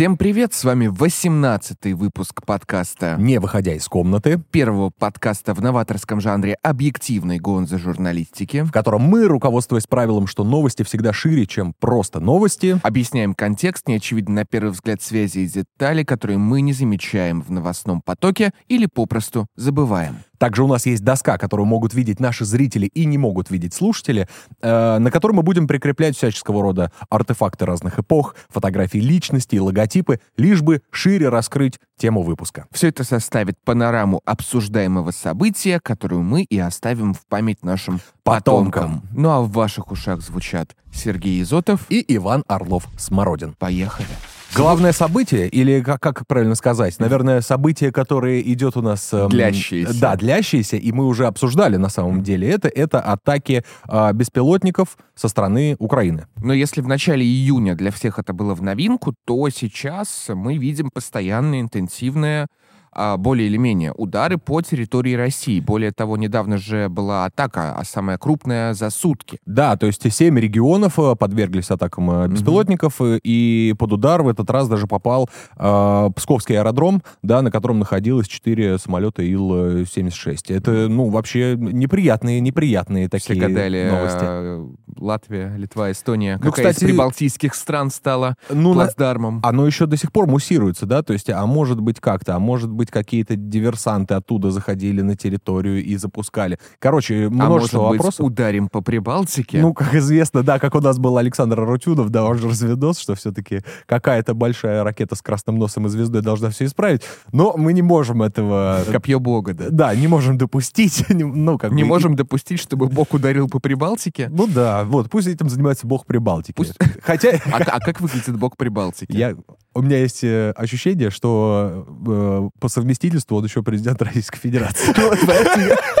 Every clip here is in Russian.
Всем привет, с вами 18-й выпуск подкаста Не выходя из комнаты, первого подкаста в новаторском жанре объективной гонзы журналистики. в котором мы, руководствуясь правилом, что новости всегда шире, чем просто новости, Объясняем контекст, неочевидно на первый взгляд связи и детали, которые мы не замечаем в новостном потоке или попросту забываем. Также у нас есть доска, которую могут видеть наши зрители и не могут видеть слушатели, э, на которой мы будем прикреплять всяческого рода артефакты разных эпох, фотографии личности и логотипы, лишь бы шире раскрыть тему выпуска. Все это составит панораму обсуждаемого события, которую мы и оставим в память нашим потомкам. Потомкам. Ну а в ваших ушах звучат Сергей Изотов. И Иван Орлов-Смородин. Поехали. Главное событие, или как, как правильно сказать, наверное, событие, которое идет у нас... эм, Длящееся. Да, длящееся, и мы уже обсуждали на самом деле это, это атаки а, беспилотников со стороны Украины. Но если в начале июня для всех это было в новинку, то сейчас мы видим постоянное, интенсивное, более или менее, удары по территории России. Более того, недавно же была атака, а самая крупная за сутки. Да, то есть семь регионов э, подверглись атакам э, беспилотников, э, и под удар в этот раз даже попал э, Псковский аэродром, да, на котором находилось четыре самолета Ил-76. Это, ну, вообще неприятные, неприятные такие гадали, новости. Латвия, Литва, Эстония. Ну, Какая кстати, из прибалтийских стран стала Ну, плацдармом? Оно еще до сих пор муссируется, да, то есть, а может быть как-то, а может быть какие-то диверсанты оттуда заходили на территорию и запускали. Короче, А множество может быть, вопросов. ударим по Прибалтике? Ну, как известно, да, как у нас был Александр Арутюнов, да, он же разведос, что все-таки какая-то большая ракета с красным носом и звездой должна все исправить. Но мы не можем этого... Копье бога, да? Да, не можем допустить. Ну, как Не бы, можем допустить, чтобы бог ударил по Прибалтике? Ну да, вот, пусть этим занимается бог Прибалтики. Пусть- Хотя... А, а как выглядит бог Прибалтики? Я, у меня есть э, ощущение, что э, по совместительству он еще президент Российской Федерации.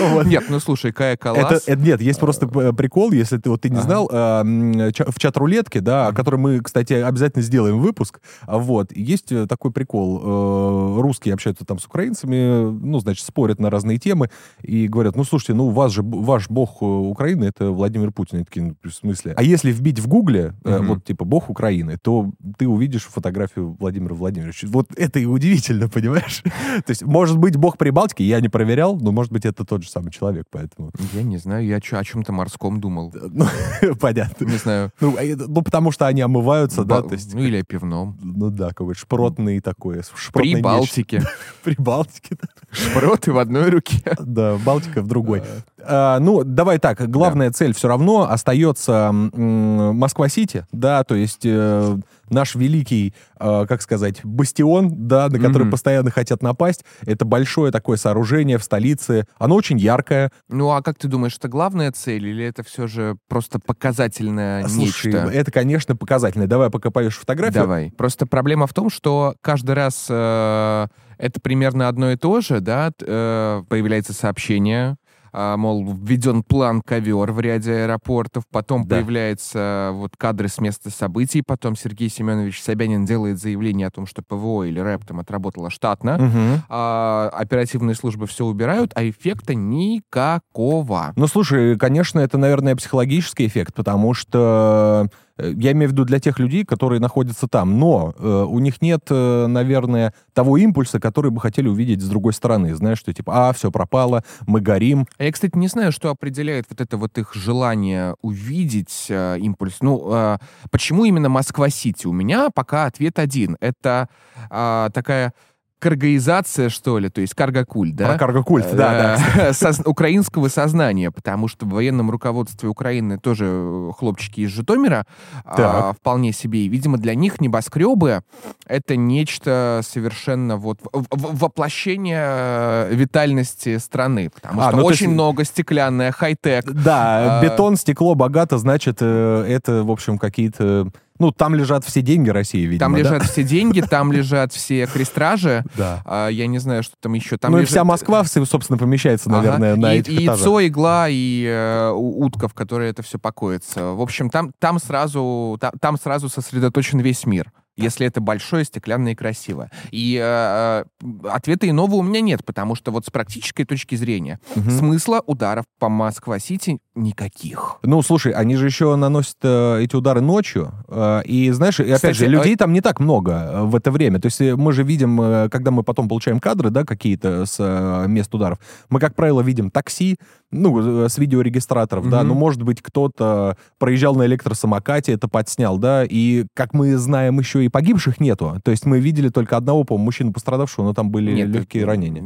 Вот. Нет, ну слушай, Кая Калас... это- нет, есть просто п- прикол, если ты вот ты не Ага. знал, м, ча- в чат-рулетке, да, о которой мы, кстати, обязательно сделаем выпуск, вот, есть э, такой прикол, э, русские общаются там с украинцами, ну, значит, спорят на разные темы и говорят, ну, слушайте, ну, у вас же, ваш бог э, Украины, это Владимир Путин, Они такие, ну, в смысле? А если вбить в гугле, э, вот, типа, бог Украины, то ты увидишь фотографию Владимира Владимировича. Вот это и удивительно, понимаешь? То есть, может быть, бог Прибалтики, я не проверял, но, может быть, это тот же самый человек, поэтому... Я не знаю, я чё- о чем-то морском думал. Ну, понятно. Не знаю. Ну, а ну, потому что они омываются, да, ба- то есть... Ну или о пивном. Ну да, какой-то шпротный такой. При. Балтике. При Балтике, да. Шпроты в одной руке. Да, Балтика в другой. А, ну, давай так, главная цель все равно остается Москва-Сити, да, то есть э, наш великий, э, как сказать, бастион, да, на который Мгм. постоянно хотят напасть. Это большое такое сооружение в столице. Оно очень яркое. Ну а как ты думаешь, это главная цель или это все же просто показательное Слушай, нечто? это, конечно, показательно. Давай пока поешь фотографию. Давай. Просто проблема в том, что каждый раз э, это примерно одно и то же, да, э, появляется сообщение, мол, введен план ковер в ряде аэропортов, потом Да. появляются вот кадры с места событий, потом Сергей Семенович Собянин делает заявление о том, что ПВО или РЭП там отработала штатно, Мгм. а, оперативные службы все убирают, а эффекта никакого. Ну, слушай, конечно, это, наверное, психологический эффект, потому что я имею в виду для тех людей, которые находятся там, но э, у них нет, э, наверное, того импульса, который бы хотели увидеть с другой стороны. Знаешь, что типа, а, все пропало, мы горим. А я, кстати, не знаю, что определяет вот это вот их желание увидеть э, импульс. Ну, э, почему именно Москва-Сити? У меня пока ответ один. Это а, такая каргоизация, что ли, то есть каргокульт, да? Про карго-культ, да, да. Э, соз- украинского сознания, потому что в военном руководстве Украины тоже э, хлопчики из Житомира а, вполне себе. И, видимо, для них небоскребы — это нечто совершенно вот воплощение э, витальности страны, потому А, что ну, очень есть- много стеклянное, хай-тек. Да, А- бетон, стекло богато, значит, э, это, в общем, какие-то... Ну, там лежат все деньги России, видимо, Там да? лежат все деньги, там лежат все крестражи. Да. А, я не знаю, что там еще. Там ну и вся Москва, собственно, помещается, Ага. наверное, на и, этих и этажах. яйцо, игла и э, утка, в которой это все покоится. В общем, там, там, сразу, там, там сразу сосредоточен весь мир. Если это большое, стеклянное и красивое. И э, ответа иного у меня нет, потому что вот с практической точки зрения Мгм. смысла ударов по Москва-Сити никаких. Ну, слушай, они же еще наносят э, эти удары ночью. э, и, знаешь, и опять Кстати, же, а- людей там не так много э, в это время. То есть э, мы же видим, э, когда мы потом получаем кадры, да, какие-то с э, мест ударов, мы, как правило, видим такси, ну, э, с видеорегистраторов, да, Мгм. ну, может быть, кто-то проезжал на электросамокате, это подснял, да, и, как мы знаем, еще и погибших нету. То есть мы видели только одного, по-моему, мужчину пострадавшего, но там были Нет, легкие это- ранения.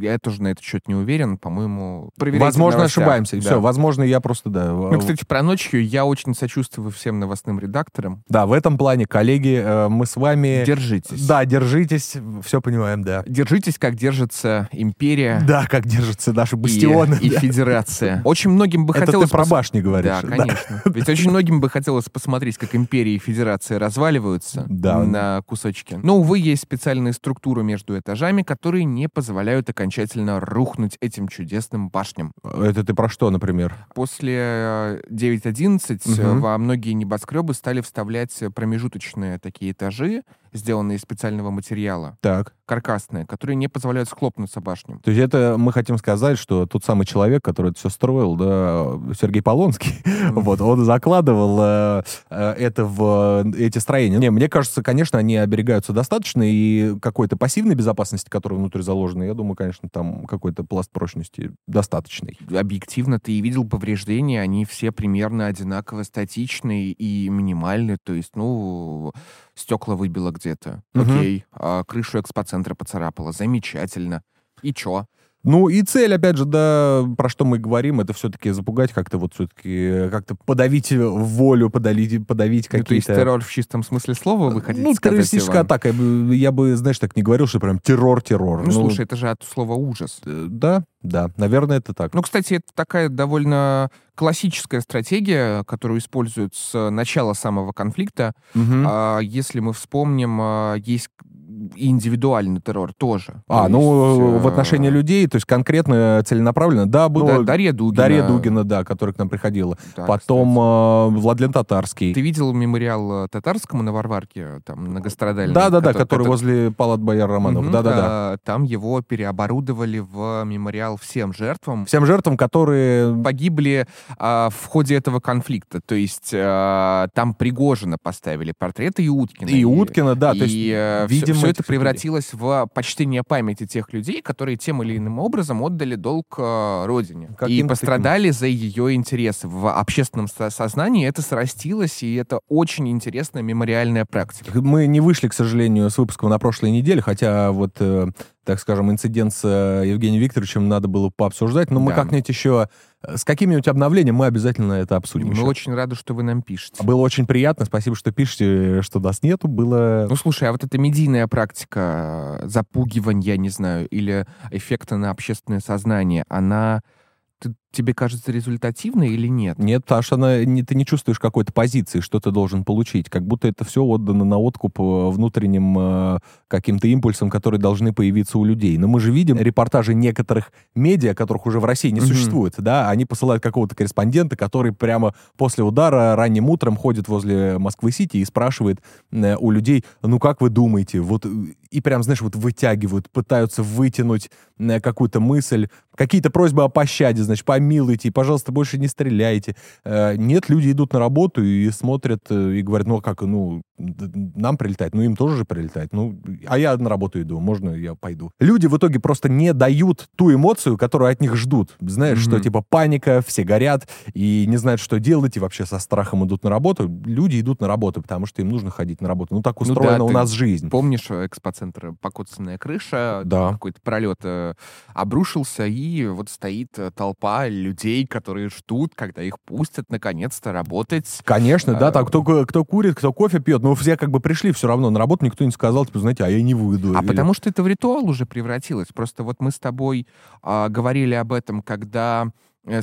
Я тоже на этот счет не уверен. По-моему, Возможно, новостях. ошибаемся. Да. Все, возможно, я просто, да. Ну, кстати, про ночью я очень сочувствую всем новостным редакторам. Да, в этом плане, коллеги, э, мы с вами... Держитесь. Да, держитесь, все понимаем, да. Держитесь, как держится империя Да, как держатся наши и, бастионы. и да. Федерация. Очень многим бы Это хотелось... ты про башни говоришь. Да, конечно. Ведь очень многим бы хотелось посмотреть, как империя и федерация разваливаются Да. на кусочки. Но, увы, есть специальные структуры между этажами, которые не позволяют окончательно рухнуть этим чудесным башням. Это ты про что, например? После э, 9.11 э, Мгм. во многие небоскребы стали вставлять э, промежуточные такие этажи, сделанные из специального материала, Так. каркасные, которые не позволяют схлопнуться башням. То есть это мы хотим сказать, что тот самый человек, который это все строил, да, Сергей Полонский, вот, он закладывал э, э, это в э, эти строения. Не, мне кажется, конечно, они оберегаются достаточно, и какой-то пассивной безопасности, которая внутри заложена, я думаю, конечно, там какой-то пласт прочности достаточный. Объективно ты и видел повреждения, они все примерно одинаково статичные и минимальные, то есть, ну, стекла выбило где-то, Мгм. окей, а крышу экспоцентра поцарапало, замечательно. И чё? Ну и цель, опять же, да, про что мы говорим, это все-таки запугать как-то вот все-таки, как-то подавить волю, подавить, подавить Ну, то есть какие-то... террор в чистом смысле слова, вы хотите ну, сказать, террористическая Иван? атака. Я бы- Я бы, знаешь, так не говорил, что прям террор-террор. Ну, слушай, это же от слова ужас. э, Да, да, наверное, это так. Ну, кстати, это такая довольно классическая стратегия, которую используют с начала самого конфликта. А, если мы вспомним, а, есть и индивидуальный террор тоже. А, То ну, есть, в отношении э, людей, то есть конкретно, целенаправленно, да, ну, было да, Дарья Дугина. Дарья Дугина, да, которая к нам приходила. Да, Потом кстати. э, Владлен Татарский. Ты видел мемориал э, татарскому на Варварке, там, многострадальный? Да-да-да, Кото- который кото- возле палат бояр Романов. Да-да-да. а, Там его переоборудовали в мемориал всем жертвам. Всем жертвам, которые... погибли а, в ходе этого конфликта. То есть а, там Пригожина поставили портреты и Уткина. И Уткина, да, то есть и, э, видимо, все, этих это людей. превратилось в почтение памяти тех людей, которые тем или иным образом отдали долг э, Родине. и Каким-то пострадали за ее интересы. В общественном со- сознании это срастилось, и это очень интересная мемориальная практика. Мы не вышли, к сожалению, с выпуском на прошлой неделе, хотя вот, э, так скажем, инцидент с э, Евгением Викторовичем надо было пообсуждать, но мы Да. как-нибудь еще э, с каким-нибудь обновлением мы обязательно это обсудим. Мы еще. очень рады, что вы нам пишете. Было очень приятно, спасибо, что пишете, что нас нету, было... Ну, слушай, а вот эта медийная практика э, запугивания, не знаю, или эффекта на общественное сознание, она ты- тебе кажется результативной или нет? Нет, потому что она, не, ты не чувствуешь какой-то позиции, что ты должен получить. Как будто это все отдано на откуп э, внутренним э, каким-то импульсам, которые должны появиться у людей. Но мы же видим репортажи некоторых медиа, которых уже в России не Мгм. существует, да, они посылают какого-то корреспондента, который прямо после удара ранним утром ходит возле Москвы-Сити и спрашивает э, у людей, ну как вы думаете, вот э, и прям, знаешь, вот вытягивают, пытаются вытянуть э, какую-то мысль, какие-то просьбы о пощаде, значит, помилуйте, пожалуйста, больше не стреляйте. Э, Нет, люди идут на работу и смотрят, э, и говорят, ну, а как, ну, нам прилетает, ну, им тоже же прилетает. Ну, а я на работу иду, можно я пойду. Люди в итоге просто не дают ту эмоцию, которую от них ждут. Знаешь, что, Мгм. типа, паника, все горят и не знают, что делать, и вообще со страхом идут на работу. Люди идут на работу, потому что им нужно ходить на работу. Ну, так Ну да, устроена у нас жизнь. Помнишь, э, экспоцентр покоцанная крыша, Да. какой-то пролет обрушился, и вот стоит толпа людей, которые ждут, когда их пустят наконец-то работать. Конечно, да, А, там кто, кто курит, кто кофе пьет, но все как бы пришли все равно на работу, никто не сказал, типа, знаете, а я не выйду. А Или- потому что это в ритуал уже превратилось. Просто вот мы с тобой а, говорили об этом, когда э,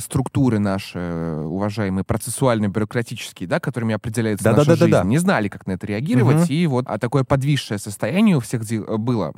структуры наши, э, уважаемые, процессуальные, бюрократические, да, которыми определяется Да, да, наша да, да, жизнь, да. не знали, как на это реагировать, Мгм. и вот а такое подвисшее состояние у всех де- было,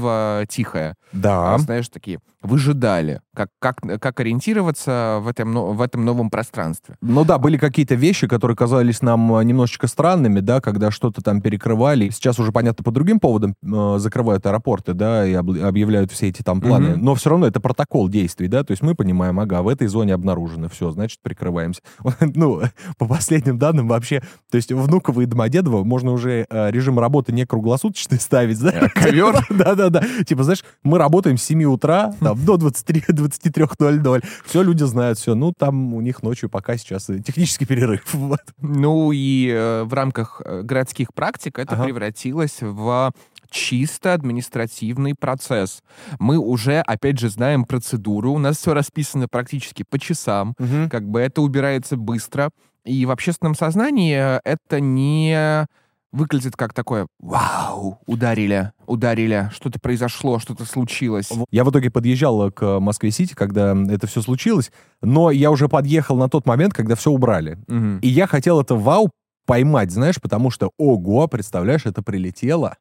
молчаливо-тихое. Да. А, знаешь, такие, выжидали, как, как, как ориентироваться в этом, в этом новом пространстве. Ну да, были какие-то вещи, которые казались нам э, немножечко странными, да, когда что-то там перекрывали. Сейчас уже, понятно, по другим поводам э, закрывают аэропорты, да, и объявляют все эти там планы. Мгм. Но все равно это протокол действий, да, то есть мы понимаем, ага, в этой зоне обнаружено, все, значит, прикрываемся. Ну, по последним данным вообще, то есть Внуково и Домодедово можно уже э, режим работы не круглосуточный ставить, знаешь? ковер? Да-да-да. Типа, знаешь, мы работаем с 7 утра там, до 23 23.00. Все, люди знают, все. Ну, там у них ночью пока сейчас технический перерыв. Ну и э, в рамках э, городских практик это превратилось в чисто административный процесс. Мы уже, опять же, знаем процедуру, у нас все расписано практически по часам, как бы это убирается быстро. И в общественном сознании э, это не выглядит как такое «Вау! Ударили, ударили, что-то произошло, что-то случилось». Я в итоге подъезжал к Москве-Сити, когда это все случилось, но я уже подъехал на тот момент, когда все убрали. Мгм. И я хотел это вау поймать, знаешь, потому что, ого, представляешь, это прилетело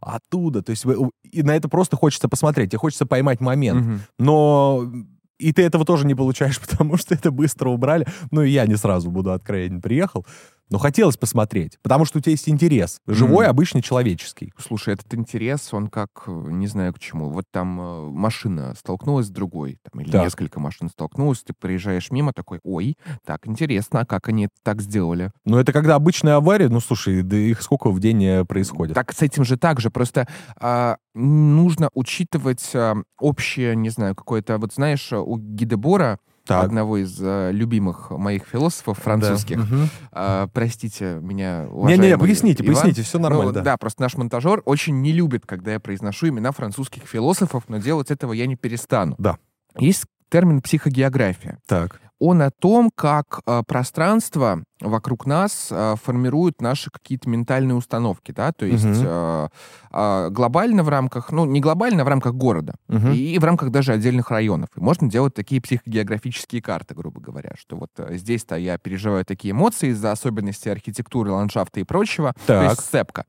оттуда. То есть вы- и на это просто хочется посмотреть, тебе хочется поймать момент. Мгм. Но и ты этого тоже не получаешь, потому что это быстро убрали. Ну, и я не сразу буду откровенен приехал. Но хотелось посмотреть, потому что у тебя есть интерес. Живой, Мгм. обычный, человеческий. Слушай, этот интерес, он как, э, не знаю к чему. Вот там э, машина столкнулась с другой, там, или Так. несколько машин столкнулось, ты проезжаешь мимо, такой, ой, так, интересно, а как они это так сделали? Но это когда обычная авария, ну, слушай, да их сколько в день э, происходит? Так с этим же так же, просто а, нужно учитывать а, общее, не знаю, какое-то, вот знаешь, у Гидебора, Так. одного из а, любимых моих философов французских, Да. А, простите меня, Не-не-не, уважаемый поясните, Иван, поясните, все нормально, ну, да. да, просто наш монтажер очень не любит, когда я произношу имена французских философов, но делать этого я не перестану. Да. Есть термин психогеография. Так. Он о том, как э, пространство вокруг нас э, формирует наши какие-то ментальные установки, да, то есть Мгм. э, э, глобально в рамках, ну, не глобально, а в рамках города Мгм. и в рамках даже отдельных районов. И можно делать такие психогеографические карты, грубо говоря, что вот э, здесь-то я переживаю такие эмоции из-за особенностей архитектуры, ландшафта и прочего, то Так. есть сцепка.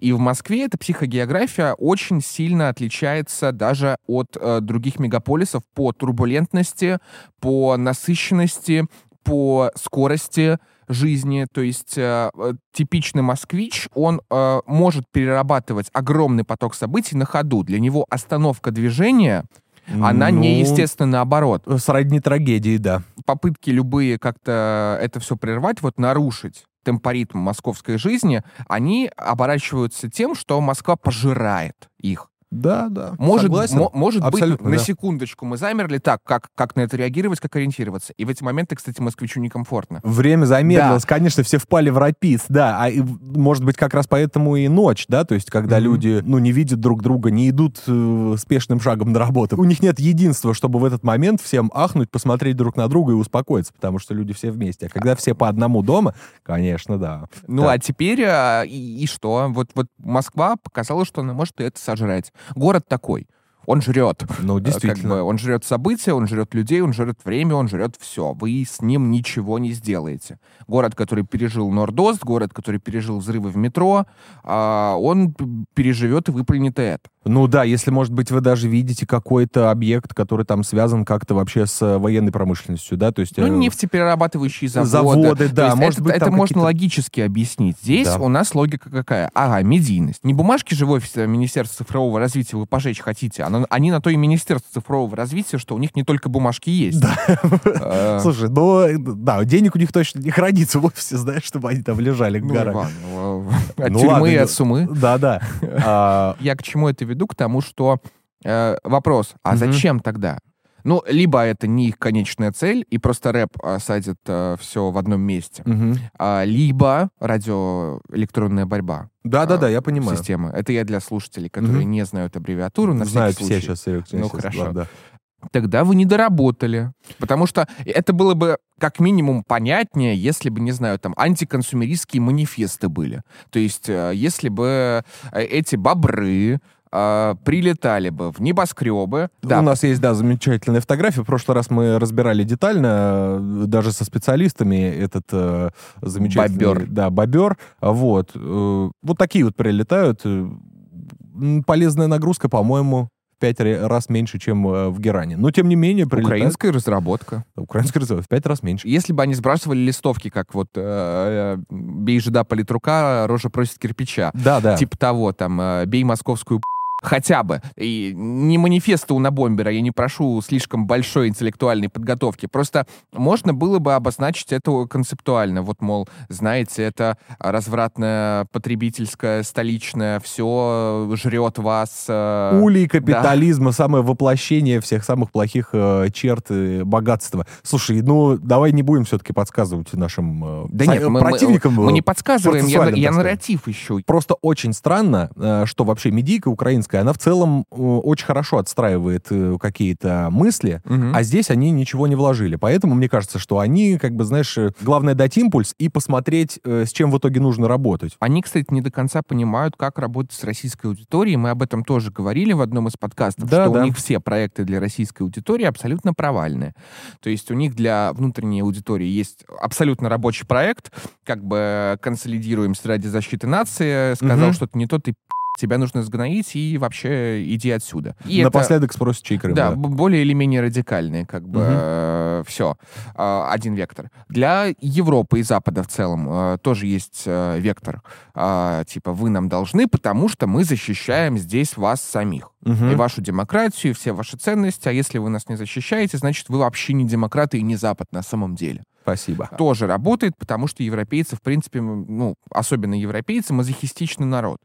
И в Москве эта психогеография очень сильно отличается даже от э, других мегаполисов по турбулентности, по насыщенности, по скорости жизни. То есть э, э, типичный москвич, он э, может перерабатывать огромный поток событий на ходу. Для него остановка движения, она Ну, не естественно наоборот. Сродни трагедии, да. Попытки любые как-то это все прервать, вот нарушить темпоритм московской жизни, они оборачиваются тем, что Москва пожирает их. Да, да. Может, Согласен. мо- может быть, Абсолютно, на да. секундочку мы замерли так, как, как на это реагировать, как ориентироваться. И в эти моменты, кстати, москвичу некомфортно. Время замедлилось, конечно, все впали в рапид, да, а и, может быть как раз поэтому и ночь, да, то есть когда Мгм. люди, ну, не видят друг друга, не идут э, спешным шагом на работу, у них нет единства, чтобы в этот момент всем ахнуть, посмотреть друг на друга и успокоиться, потому что люди все вместе, а когда все по одному дома, конечно, да. Ну, Так. а теперь а, и, и что? Вот, вот Москва показала, что она может и это сожрать. Город такой. Он жрет. Ну, Э, Как действительно. бы он жрет события, он жрет людей, он жрет время, он жрет все. Вы с ним ничего не сделаете. Город, который пережил Нордост, город, который пережил взрывы в метро, а, он переживет и выплюнет и это. Ну да, если, может быть, вы даже видите какой-то объект, который там связан как-то вообще с э, военной промышленностью, да, то есть... Ну, э, нефтеперерабатывающие заводы. заводы, То да, есть может это, быть, это можно логически объяснить. Здесь Да. у нас логика какая? Ага, медийность. Не бумажки же в офисе Министерства цифрового развития вы пожечь хотите, а они на то и Министерство цифрового развития, что у них не только бумажки есть. Э, Слушай, ну, да, денег у них точно не хранится в офисе, знаешь, чтобы они там лежали Ну, горами. Иван, ну, от Ну тюрьмы и ну, от сумы. Да-да. А, Я к чему это веду? К тому, что э, вопрос, а Мгм. зачем тогда? Ну, либо это не их конечная цель, и просто рэп э, садит все в одном месте, мгм. а, либо радиоэлектронная борьба. Да-да-да, а, я понимаю. Система. Это я для слушателей, которые Мгм. не знают аббревиатуру, на Знают все сейчас. Серег, Ну, хорошо. да. Тогда вы не доработали. Потому что это было бы как минимум понятнее, если бы, не знаю, там антиконсумеристские манифесты были. То есть, э, если бы э, эти бобры э, прилетали бы в небоскребы. Да. У нас есть, да, замечательная фотография. В прошлый раз мы разбирали детально, э, даже со специалистами, этот э, замечательный... Бобер. Да, бобер. Вот. Э, вот такие вот прилетают. Э, Полезная нагрузка, по-моему, в пять раз меньше, чем э, в Геране. Но, тем не менее, прилетают... Украинская разработка. Украинская разработка в пять раз меньше. Если бы они сбрасывали листовки, как вот э, «Бей жида политрука, рожа просит кирпича», Да, да. типа того, там, «Бей московскую п***», хотя бы. И не манифеста у Набомбера, я не прошу слишком большой интеллектуальной подготовки. Просто можно было бы обозначить это концептуально. Вот, мол, знаете, это развратное, потребительское, столичное, все жрет вас. э, Улей капитализма, самое воплощение всех самых плохих э, черт э, богатства. Слушай, ну давай не будем все-таки подсказывать нашим э, Да со- нет, мы, мы- противникам. мы не э, подсказываем, я, я нарратив ищу. Просто очень странно, э, что вообще медийка украинская, она в целом э, очень хорошо отстраивает э, какие-то мысли, Мгм. а здесь они ничего не вложили. Поэтому мне кажется, что они, как бы, знаешь, э, главное дать импульс и посмотреть, с чем в итоге нужно работать. Они, кстати, не до конца понимают, как работать с российской аудиторией. Мы об этом тоже говорили в одном из подкастов, Да, что да. у них все проекты для российской аудитории абсолютно провальные. То есть у них для внутренней аудитории есть абсолютно рабочий проект, как бы консолидируемся ради защиты нации, сказал Мгм. что-то не то, ты тебя нужно сгноить и вообще иди отсюда. И это- Напоследок спросит, чей Крым. да, да. более или менее радикальные, как бы, Мгм. все, один вектор. Для Европы и Запада в целом э, тоже есть э, вектор. А, типа, вы нам должны, потому что мы защищаем здесь вас самих. Мгм. И вашу демократию, и все ваши ценности. А если вы нас не защищаете, значит, вы вообще не демократы и не Запад на самом деле. Спасибо. Тоже работает, потому что европейцы, в принципе, ну, особенно европейцы, мазохистичный народ.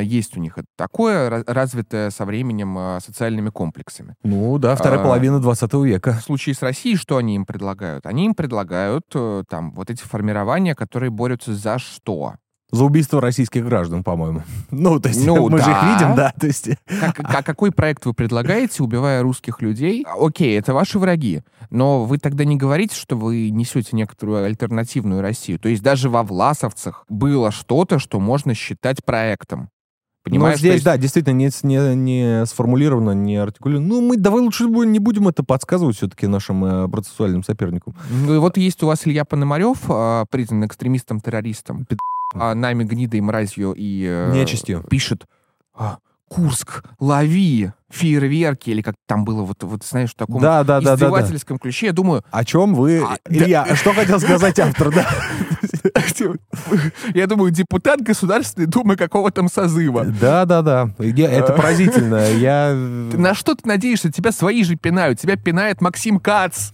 Есть у них такое, ра- развитое со временем э, социальными комплексами. Ну да, вторая А, половина 20 века. В случае с Россией что они им предлагают? Они им предлагают э, там вот эти формирования, которые борются за что? За убийство российских граждан, по-моему. Ну, то есть Ну, мы же их да. видим, да, то есть... Как, а какой проект вы предлагаете, убивая русских людей? А, Окей, это ваши враги, но вы тогда не говорите, что вы несете некоторую альтернативную Россию. То есть даже во Власовцах было что-то, что можно считать проектом. Понимаешь? Но То здесь, есть- да, действительно не, не, не сформулировано, не артикулировано. Ну, мы давай лучше не будем это подсказывать все-таки нашим э, процессуальным соперникам. Ну и вот есть у вас Илья Пономарев, а, признан экстремистом-террористом, а, нами гнидой, мразью и... э, Нечистью. Пишет, а, Курск, лови фейерверки, или как там было, вот, вот знаешь, в таком Да, да, да, да, да. издевательском ключе. Я думаю, О чем вы... А, да. Илья, что хотел сказать автор, да? я думаю, депутат Государственной Думы какого там созыва. Да, да, да. Я- Это поразительно. Я... На что ты надеешься? Тебя свои же пинают. Тебя пинает Максим Кац,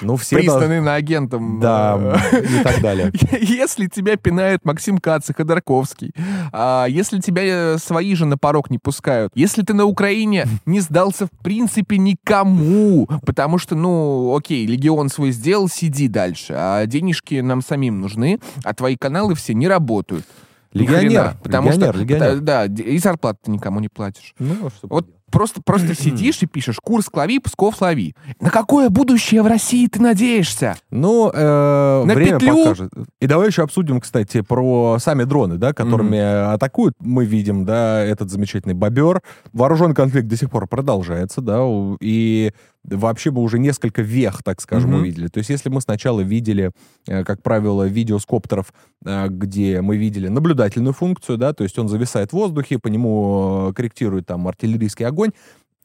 Ну, все... дол- признанный на агентом. Да, и так далее. Если тебя пинает Максим Кац и Ходорковский, а если тебя э, свои же на порог не пускают, если ты на Украине не сдался в принципе никому, потому что, ну, окей, легион свой сделал, сиди дальше, а денежки нам самим нужны, а твои каналы все не работают. Легионер, потому легионер, что, легионер. Да, и зарплату ты никому не платишь. Ну, а что Вот просто, просто сидишь и пишешь «Курс лови, Псков лови». На какое будущее в России ты надеешься? Ну, э, На время петлю? покажет. И давай еще обсудим, кстати, про сами дроны, да, которыми атакуют. Мы видим, да, этот замечательный бобер. Вооруженный конфликт до сих пор продолжается, да, и вообще мы уже несколько вех, так скажем, Мгм. увидели. То есть если мы сначала видели, э, как правило, видео с коптеров, э, где мы видели наблюдательную функцию, да, то есть он зависает в воздухе, по нему э, корректирует там артиллерийский огонь,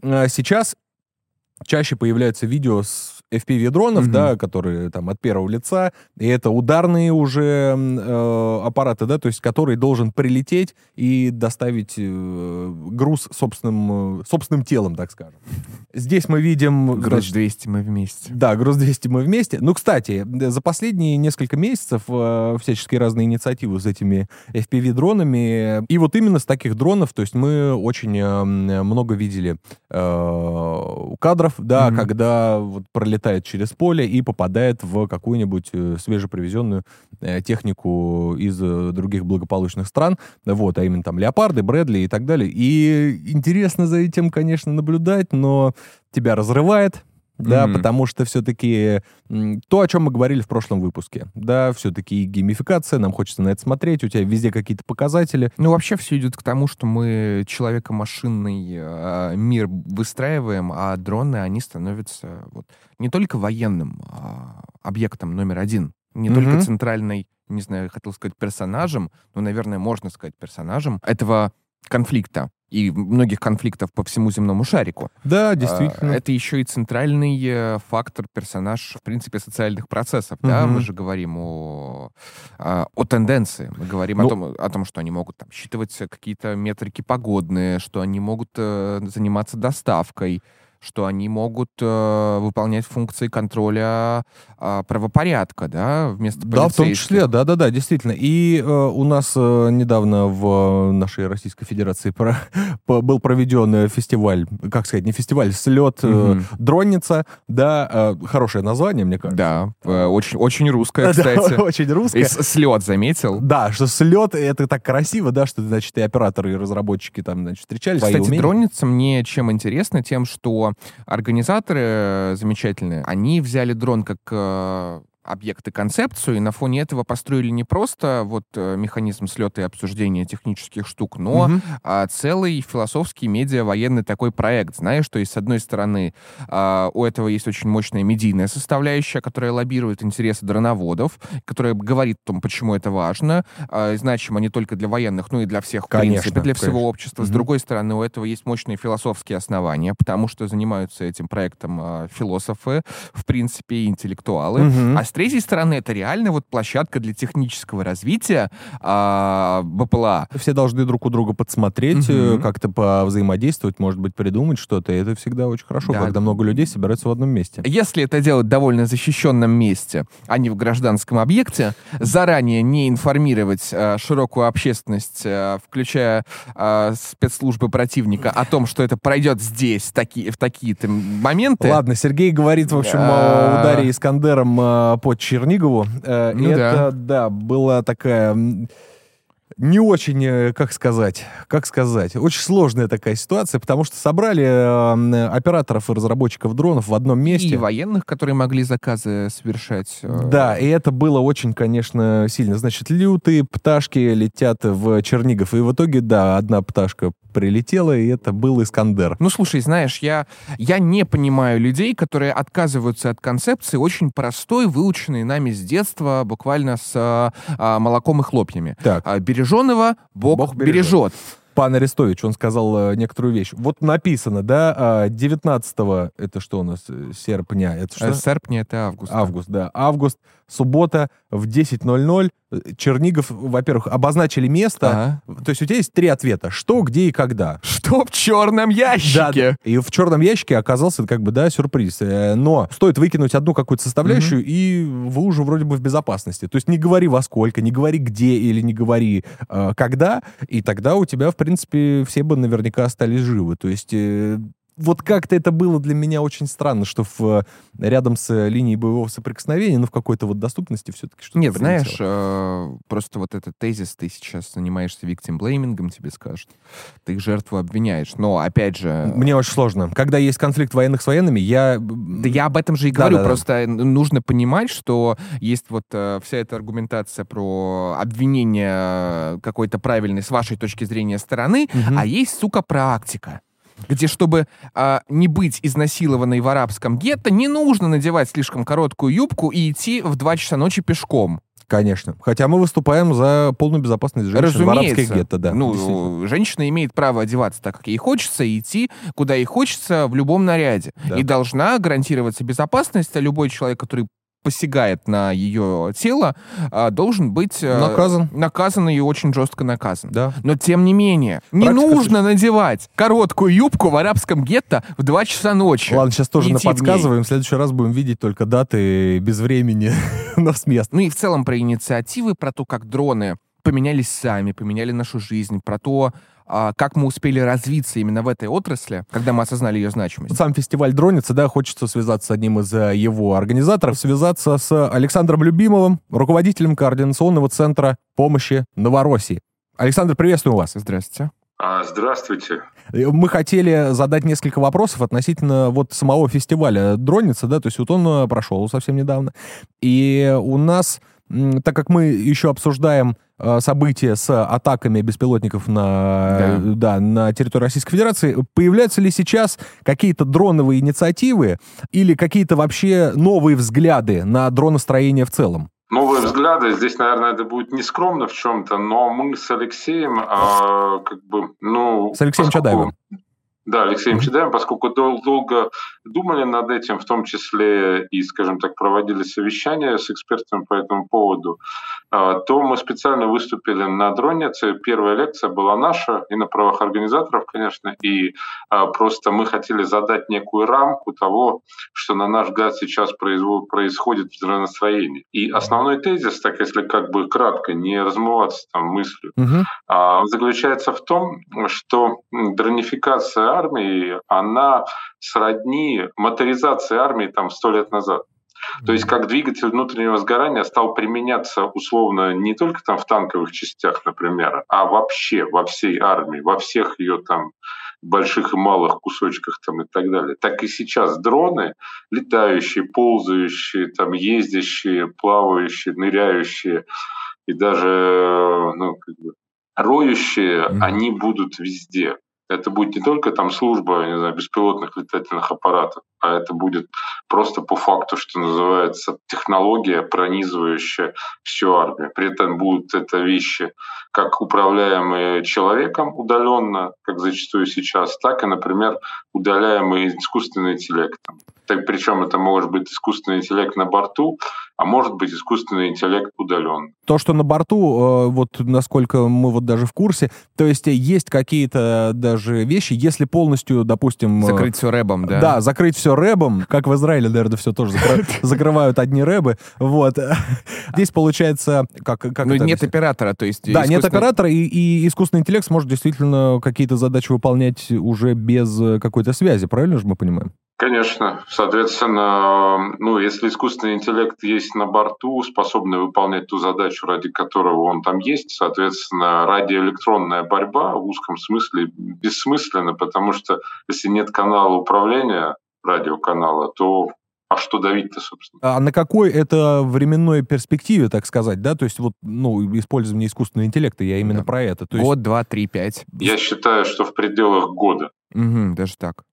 сейчас чаще появляются видео с FPV-дронов, Мгм. да, которые там от первого лица, и это ударные уже э, аппараты, да, то есть который должен прилететь и доставить э, груз собственным, э, собственным телом, так скажем. Здесь мы видим... Груз значит, 200 мы вместе. да, груз 200 мы вместе. Ну, кстати, за последние несколько месяцев э, всяческие разные инициативы с этими FPV-дронами. И вот именно с таких дронов, то есть мы очень э, много видели э, кадров, да, Мгм. когда вот пролетает через поле и попадает в какую-нибудь э, свежепривезенную э, технику из э, других благополучных стран, вот, а именно там леопарды, Брэдли и так далее. И интересно за этим, конечно, наблюдать, но тебя разрывает, да, Мгм. потому что все-таки то, о чем мы говорили в прошлом выпуске, да, все-таки геймификация, нам хочется на это смотреть, у тебя везде какие-то показатели. Ну, вообще все идет к тому, что мы человеко-машинный э, мир выстраиваем, а дроны, они становятся вот, не только военным а, объектом номер один, не Мгм. только центральной, не знаю, хотел сказать персонажем, но, наверное, можно сказать персонажем этого конфликта и многих конфликтов по всему земному шарику. Да, А, действительно. Это еще и центральный э, фактор, персонаж, в принципе, социальных процессов. Да? Мгм. Мы же говорим о, а, о тенденции. Мы говорим Ну- о, том, о том, что они могут там, считывать какие-то метрики погодные, что они могут э, заниматься доставкой, что они могут э, выполнять функции контроля а, правопорядка, да, вместо Да, в том числе, да, да, да, действительно. И э, у нас э, недавно в нашей Российской Федерации про- был проведен э, фестиваль, как сказать, не фестиваль, слет э, Мгм. дронница, да, э, хорошее название, мне кажется. Да, э, очень, очень русская, Да, кстати. очень И русское. слет заметил. Да, что слет, это так красиво, да, что, значит, и операторы, и разработчики там, значит, встречались. Кстати, дронница мне чем интересна? Тем, что организаторы э, замечательные, они взяли дрон как э, объект и концепцию, и на фоне этого построили не просто вот э, механизм слета и обсуждения технических штук, но Мгм. а, целый философский медиа-военный такой проект. Знаешь, что есть, с одной стороны, а, у этого есть очень мощная медийная составляющая, которая лоббирует интересы дроноводов, которая говорит о том, почему это важно, а, и значимо не только для военных, но и для всех, в Конечно, принципе, для всего конечно. общества. С Мгм. другой стороны, у этого есть мощные философские основания, потому что занимаются этим проектом а, философы, в принципе, и интеллектуалы. Мгм. А с третьей стороны, это реально вот площадка для технического развития а, БПЛА. Все должны друг у друга подсмотреть, Мгм. как-то повзаимодействовать, может быть, придумать что-то. И это всегда очень хорошо, Да. когда много людей собираются в одном месте. Если это делать в довольно защищенном месте, а не в гражданском объекте, заранее не информировать э, широкую общественность, э, включая э, спецслужбы противника, о том, что это пройдет здесь таки, в такие-то моменты. Ладно, Сергей говорит, в общем, о ударе Искандером э, по Чернигову. Э, Ну это, да, была такая не очень, э, как сказать, как сказать, очень сложная такая ситуация, потому что собрали э, операторов и разработчиков дронов в одном месте. И военных, которые могли заказы совершать. э, Да, и это было очень, конечно, сильно. Значит, лютые пташки летят в Чернигов. И в итоге, да, одна пташка прилетела, и это был Искандер. Ну, слушай, знаешь, я, я не понимаю людей, которые отказываются от концепции очень простой, выученной нами с детства, буквально с а, а, молоком и хлопьями. Так, А, береженого Бог, Бог бережет. бережет. пан Арестович, он сказал э, некоторую вещь. Вот написано, да, а, 19 это что у нас, э, серпня, это что? Э, Серпня это август. Август, да. Август, суббота в 10.00. Чернигов, во-первых, обозначили место. Ага. То есть у тебя есть три ответа. Что, где и когда. Что в черном ящике? И в черном ящике оказался, как бы, да, сюрприз. Э, Но стоит выкинуть одну какую-то составляющую, и вы уже вроде бы в безопасности. То есть не говори во сколько, не говори где или не говори э, когда, и тогда у тебя, в принципе, все бы наверняка остались живы. То есть э, вот как-то это было для меня очень странно, что в, э, рядом с э, линией боевого соприкосновения, ну, в какой-то вот доступности все-таки что-то Нет, знаешь, э, просто вот этот тезис, ты сейчас занимаешься виктим-блеймингом, тебе скажут. Ты их жертву обвиняешь. Но, опять же... Мне очень сложно. Когда есть конфликт военных с военными, я... Да я об этом же и говорю, Да-да-да. просто н- нужно понимать, что есть вот э, вся эта аргументация про обвинение э, какой-то правильной с вашей точки зрения стороны, Мгм. а есть, сука, практика где, чтобы а, не быть изнасилованной в арабском гетто, не нужно надевать слишком короткую юбку и идти в 2 часа ночи пешком. Конечно. Хотя мы выступаем за полную безопасность женщин в арабских Разумеется. гетто, да. ну, женщина имеет право одеваться так, как ей хочется, и идти, куда ей хочется, в любом наряде. Да. И должна гарантироваться безопасность, а любой человек, который посягает на ее тело, а, должен быть э, Наказан. наказан и очень жестко наказан. Да. Но тем не менее, не Практика нужно надевать короткую юбку в арабском гетто в 2 часа ночи. Ладно, сейчас тоже Идти в следующий раз будем видеть только даты без времени, но с места. Ну и в целом про инициативы, про то, как дроны поменялись сами, поменяли нашу жизнь, про то, а, как мы успели развиться именно в этой отрасли, когда мы осознали ее значимость. Сам фестиваль дронится, да, хочется связаться с одним из э, его организаторов, связаться с Александром Любимовым, руководителем координационного центра помощи Новороссии. Александр, приветствую вас. Здравствуйте. А, здравствуйте. Мы хотели задать несколько вопросов относительно вот самого фестиваля Дроница, да, то есть вот он э, прошел совсем недавно. И у нас, так как мы еще обсуждаем э, события с атаками беспилотников на, да. Да, на территории Российской Федерации, появляются ли сейчас какие-то дроновые инициативы или какие-то вообще новые взгляды на дроностроение в целом? Новые взгляды. Здесь, наверное, это будет нескромно в чем-то, но мы с Алексеем, э, как бы, ну... С Алексеем поскольку... Чадаевым. Да, Алексеем Чадаевым, поскольку дол- долго думали над этим, в том числе и, скажем так, проводили совещания с экспертами по этому поводу, а, то мы специально выступили на Дронице. Первая лекция была наша, и на правах организаторов, конечно, и а, просто мы хотели задать некую рамку того, что, на наш взгляд, сейчас происходит в дроностроении. И основной тезис, так если как бы кратко, не размываться там мыслью, угу. заключается в том, что дронификация армии, она сродни моторизации армии там сто лет назад. То есть как двигатель внутреннего сгорания стал применяться условно не только там в танковых частях, например, а вообще во всей армии, во всех ее там больших и малых кусочках там и так далее. Так и сейчас дроны, летающие, ползающие, там ездящие, плавающие, ныряющие и даже ну, как бы, роющие, mm-hmm. они будут везде. Это будет не только там служба, не знаю, беспилотных летательных аппаратов, а это будет просто по факту, что называется, технология, пронизывающая всю армию. При этом будут это вещи, как управляемые человеком удаленно, как зачастую сейчас, так и, например, удаляемые искусственным интеллектом. Так, причем это может быть искусственный интеллект на борту, а может быть искусственный интеллект удален. То, что на борту, э, вот насколько мы вот даже в курсе, то есть есть какие-то даже вещи, если полностью, допустим... Э, закрыть все рэбом, да? Да, закрыть все рэбом, как в Израиле, наверное, все тоже закрывают одни рэбы. Вот. Здесь получается... как как Ну, нет оператора, то есть... Да, нет оператора, и искусственный интеллект сможет действительно какие-то задачи выполнять уже без э, какой-то связи, правильно же мы понимаем? Конечно. Соответственно, ну, если искусственный интеллект есть на борту, способный выполнять ту задачу, ради которого он там есть, соответственно, радиоэлектронная борьба в узком смысле бессмысленна, потому что если нет канала управления радиоканала, то а что давить-то, собственно? А на какой это временной перспективе, так сказать, да? То есть вот, ну, использование искусственного интеллекта, я именно да. про это. То есть... Год, два, три, пять. Я считаю, что в пределах года. Угу, даже так.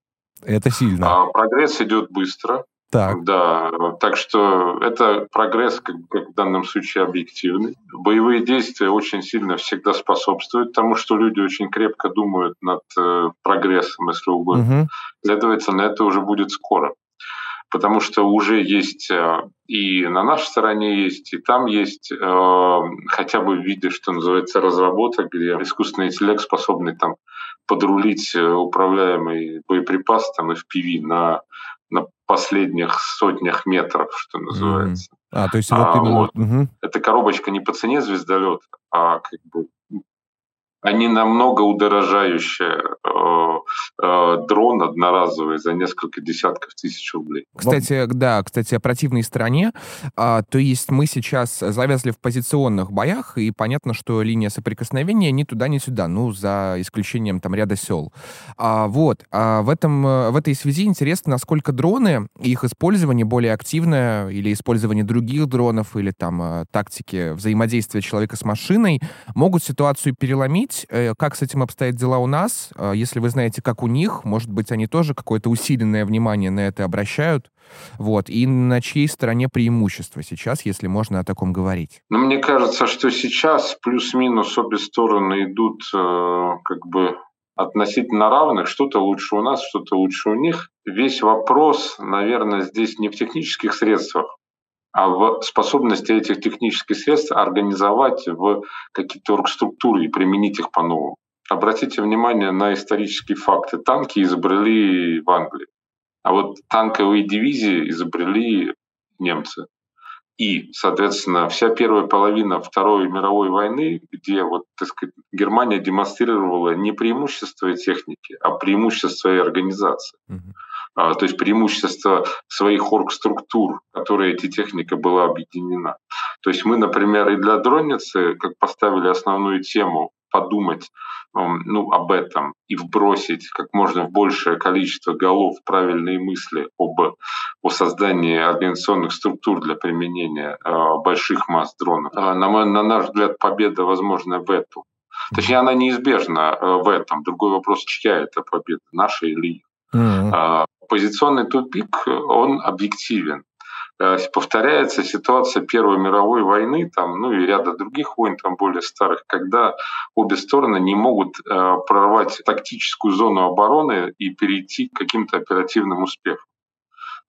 Это сильно. А прогресс идет быстро. Так. Да, так что это прогресс, как, как в данном случае, объективный. Боевые действия очень сильно всегда способствуют тому, что люди очень крепко думают над э, прогрессом, если угодно. Угу. Следовательно, это уже будет скоро. Потому что уже есть э, и на нашей стороне есть, и там есть э, хотя бы в виде, что называется, разработок, где искусственный интеллект способный там подрулить э, управляемый боеприпас там FPV на, на последних сотнях метров, что называется. Mm. А, то есть вот а, именно... Вот. Угу. Эта коробочка не по цене звездолета, а как бы они намного удорожающие э, э, дрон одноразовый за несколько десятков тысяч рублей. Кстати, да, кстати, о противной стороне. А, то есть мы сейчас завязли в позиционных боях, и понятно, что линия соприкосновения ни туда, ни сюда, ну, за исключением там ряда сел. А, вот. А в, этом, в этой связи интересно, насколько дроны, их использование более активное, или использование других дронов, или там э, тактики взаимодействия человека с машиной, могут ситуацию переломить, узнать, э, как с этим обстоят дела у нас. А, если вы знаете, как у них, может быть, они тоже какое-то усиленное внимание на это обращают. Вот. И на чьей стороне преимущество сейчас, если можно о таком говорить? Ну, мне кажется, что сейчас плюс-минус обе стороны идут э, как бы относительно равных. Что-то лучше у нас, что-то лучше у них. Весь вопрос, наверное, здесь не в технических средствах, а в способности этих технических средств организовать в какие-то оргструктуры и применить их по-новому. Обратите внимание на исторические факты. Танки изобрели в Англии, а вот танковые дивизии изобрели немцы. И, соответственно, вся первая половина Второй мировой войны, где вот, так сказать, Германия демонстрировала не преимущество техники, а преимущество и организации. Uh-huh. А, то есть преимущество своих оргструктур, которые эти техника была объединена. То есть мы, например, и для дронницы, как поставили основную тему подумать ну, об этом и вбросить как можно в большее количество голов правильные мысли об, о создании организационных структур для применения э, больших масс дронов. Э, на, на наш взгляд, победа возможна в этом. Точнее, она неизбежна э, в этом. Другой вопрос, чья это победа, наша или их. Mm-hmm. Позиционный тупик, он объективен. Э, повторяется ситуация Первой мировой войны, там, ну и ряда других войн, там более старых, когда обе стороны не могут э, прорвать тактическую зону обороны и перейти к каким-то оперативным успехам.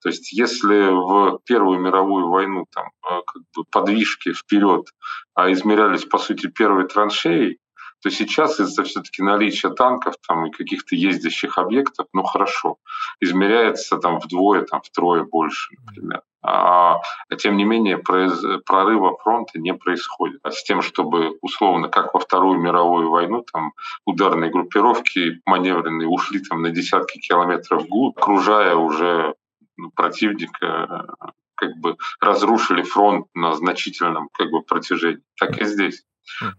То есть если в Первую мировую войну там, э, как бы подвижки вперед а измерялись, по сути, первой траншеей, то сейчас из-за все-таки наличия танков там, и каких-то ездящих объектов, ну хорошо, измеряется там вдвое, там втрое больше, например. А, тем не менее прорыва фронта не происходит. А с тем, чтобы условно, как во Вторую мировую войну, там ударные группировки маневренные ушли там на десятки километров вглубь, окружая уже ну, противника, как бы разрушили фронт на значительном как бы протяжении. Так и здесь.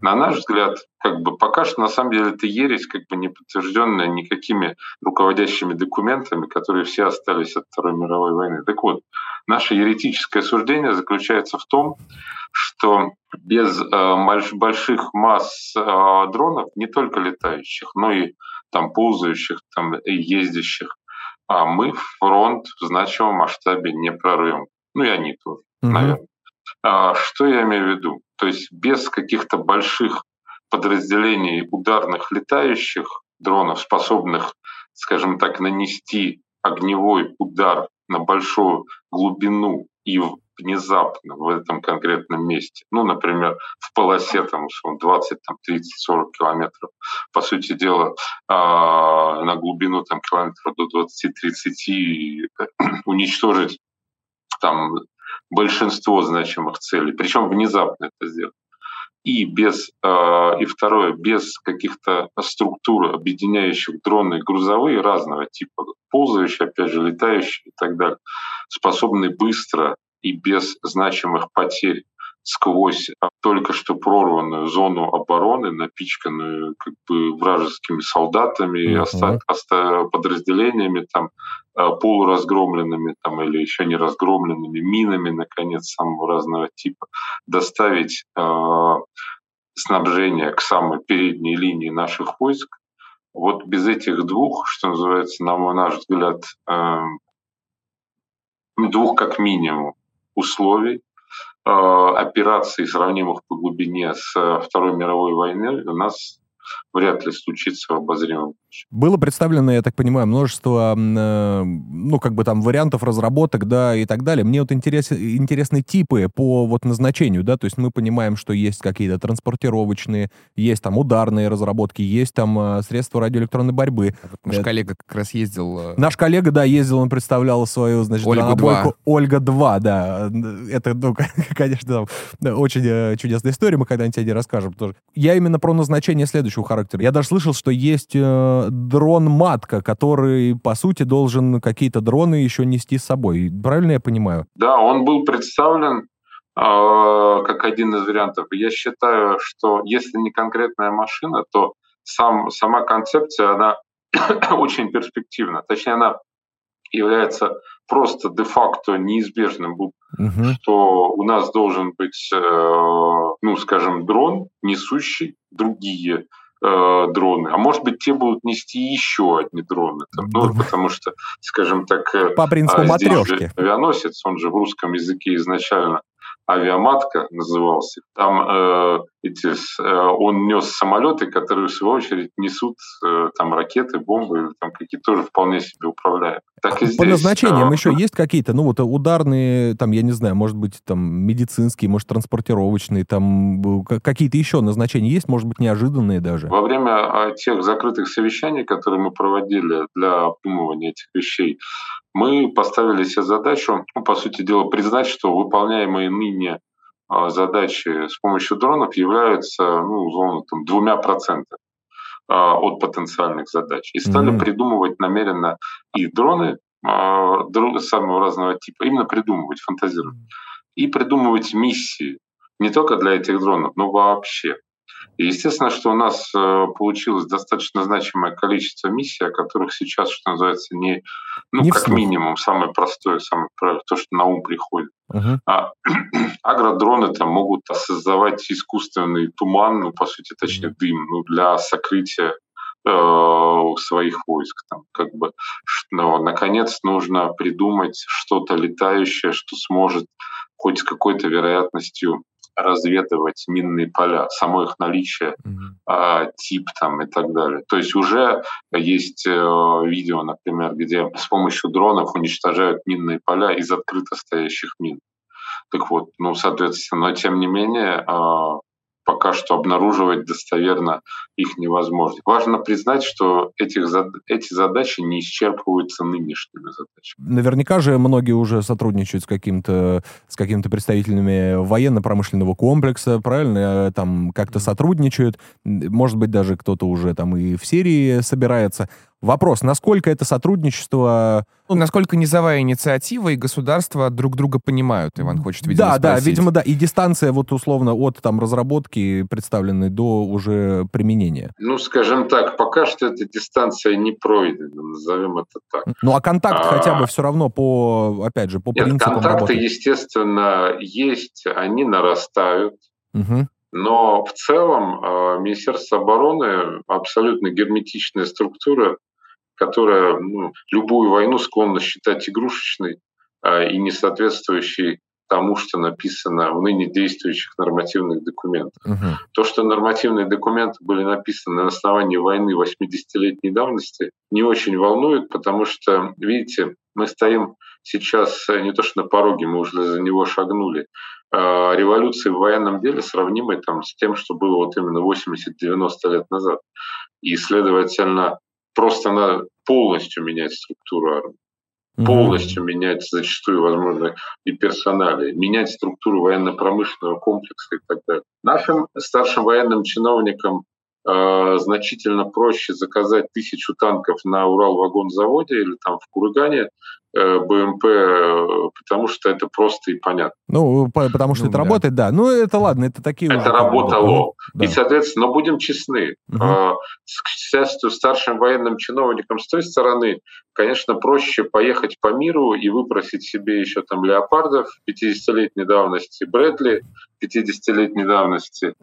На наш взгляд, как бы пока что на самом деле это ересь, как бы не подтвержденная никакими руководящими документами, которые все остались от Второй мировой войны. Так вот, наше еретическое суждение заключается в том, что без э, больших масс э, дронов, не только летающих, но и там ползающих, там и ездящих, а мы фронт в значимом масштабе не прорвем. Ну и они тоже, mm-hmm. наверное. А, что я имею в виду? То есть без каких-то больших подразделений ударных летающих дронов, способных, скажем так, нанести огневой удар на большую глубину и внезапно в этом конкретном месте. Ну, например, в полосе там, 20, там, 30, 40 километров. По сути дела, э, на глубину там, километров до 20-30 уничтожить там большинство значимых целей, причем внезапно это сделать. И без э, и второе, без каких-то структур, объединяющих дроны грузовые разного типа, ползающие, опять же, летающие и так далее, способные быстро и без значимых потерь сквозь только что прорванную зону обороны, напичканную как бы вражескими солдатами, оста- оста- подразделениями, там, э, полуразгромленными там, или еще не разгромленными минами, наконец, самого разного типа, доставить э, снабжение к самой передней линии наших войск. Вот без этих двух, что называется, на наш взгляд, э, двух как минимум условий, операций, сравнимых по глубине с э, Второй мировой войны, у нас вряд ли случится в обозримом будущем. Было представлено, я так понимаю, множество, э, ну, как бы там вариантов разработок, да, и так далее. Мне вот интерес, интересны типы по вот назначению, да, то есть мы понимаем, что есть какие-то транспортировочные, есть там ударные разработки, есть там э, средства радиоэлектронной борьбы. Наш коллега как раз ездил... Э... Наш коллега, да, ездил, он представлял свою, значит, Ольга-2. Ольга-2, да. Это, ну, конечно, там, очень чудесная история, мы когда-нибудь о ней расскажем тоже. Я именно про назначение следующего характера. Я даже слышал, что есть э, дрон-матка, который, по сути, должен какие-то дроны еще нести с собой. Правильно я понимаю? Да, он был представлен э, как один из вариантов. Я считаю, что если не конкретная машина, то сам, сама концепция, она очень перспективна. Точнее, она является просто де-факто неизбежным, угу. что у нас должен быть, э, ну, скажем, дрон, несущий другие э, дроны, а может быть, те будут нести еще одни дроны, там, ну, потому что, скажем так, э, по принципу а, матрешки. авианосец, он же в русском языке изначально авиаматка назывался. Там э, эти, э, он нес самолеты, которые в свою очередь несут э, там ракеты, бомбы, там какие тоже вполне себе управляют. Так и здесь. По назначениям э, еще есть какие-то, ну вот ударные, там я не знаю, может быть там медицинские, может транспортировочные, там какие-то еще назначения есть, может быть неожиданные даже. Во время тех закрытых совещаний, которые мы проводили для обдумывания этих вещей, мы поставили себе задачу, ну, по сути дела, признать, что выполняемые ныне а, задачи с помощью дронов являются, ну, условно, там, двумя процентами а, от потенциальных задач. И стали mm-hmm. придумывать намеренно и дроны а, самого разного типа, именно придумывать, фантазировать. И придумывать миссии не только для этих дронов, но вообще. И естественно, что у нас э, получилось достаточно значимое количество миссий, о которых сейчас, что называется, не, ну, не как вслух. минимум, самое простое, самое правильное, то, что на ум приходит. Uh-huh. А, агродроны там могут создавать искусственный туман, ну, по сути, точнее, дым, ну, для сокрытия э, своих войск. Там, как бы, но, наконец, нужно придумать что-то летающее, что сможет хоть с какой-то вероятностью разведывать минные поля, само их наличие, mm-hmm. тип там и так далее. То есть уже есть э, видео, например, где с помощью дронов уничтожают минные поля из открыто стоящих мин. Так вот, ну, соответственно, но тем не менее, а, пока что обнаруживать достоверно их невозможно. Важно признать, что этих, эти задачи не исчерпываются нынешними задачами. Наверняка же многие уже сотрудничают с каким-то с какими-то представителями военно-промышленного комплекса, правильно? Э, там как-то сотрудничают. Может быть, даже кто-то уже там и в Сирии собирается. Вопрос, насколько это сотрудничество... Ну, насколько низовая инициатива и государства друг друга понимают, Иван хочет, видимо, Да, спросить. да, видимо, да. И дистанция вот условно от там разработки представленной до уже применения. Ну, скажем так, пока что эта дистанция не пройдена, назовем это так. Ну, а контакт а... хотя бы все равно по, опять же, по Нет, принципам контакты, работы. естественно, есть, они нарастают. Угу. Но в целом а, Министерство обороны абсолютно герметичная структура, которая ну, любую войну склонна считать игрушечной а, и не соответствующей тому, что написано в ныне действующих нормативных документах. Угу. То, что нормативные документы были написаны на основании войны 80-летней давности, не очень волнует, потому что, видите, мы стоим сейчас не то что на пороге, мы уже за него шагнули, революции в военном деле сравнимой там, с тем, что было вот именно 80-90 лет назад. И, следовательно, просто надо полностью менять структуру армии. Полностью менять зачастую, возможно, и персонали, менять структуру военно-промышленного комплекса и так далее. Нашим старшим военным чиновникам э, значительно проще заказать тысячу танков на Урал-вагонзаводе или там в Кургане, Э, БМП, потому что это просто и понятно. Ну, потому что ну, это да. работает, да. Ну, это ладно, это такие Это работало. Да. И, соответственно, но будем честны. Угу. К счастью, старшим военным чиновникам с той стороны, конечно, проще поехать по миру и выпросить себе еще там леопардов 50-летней давности, Брэдли 50-летней давности,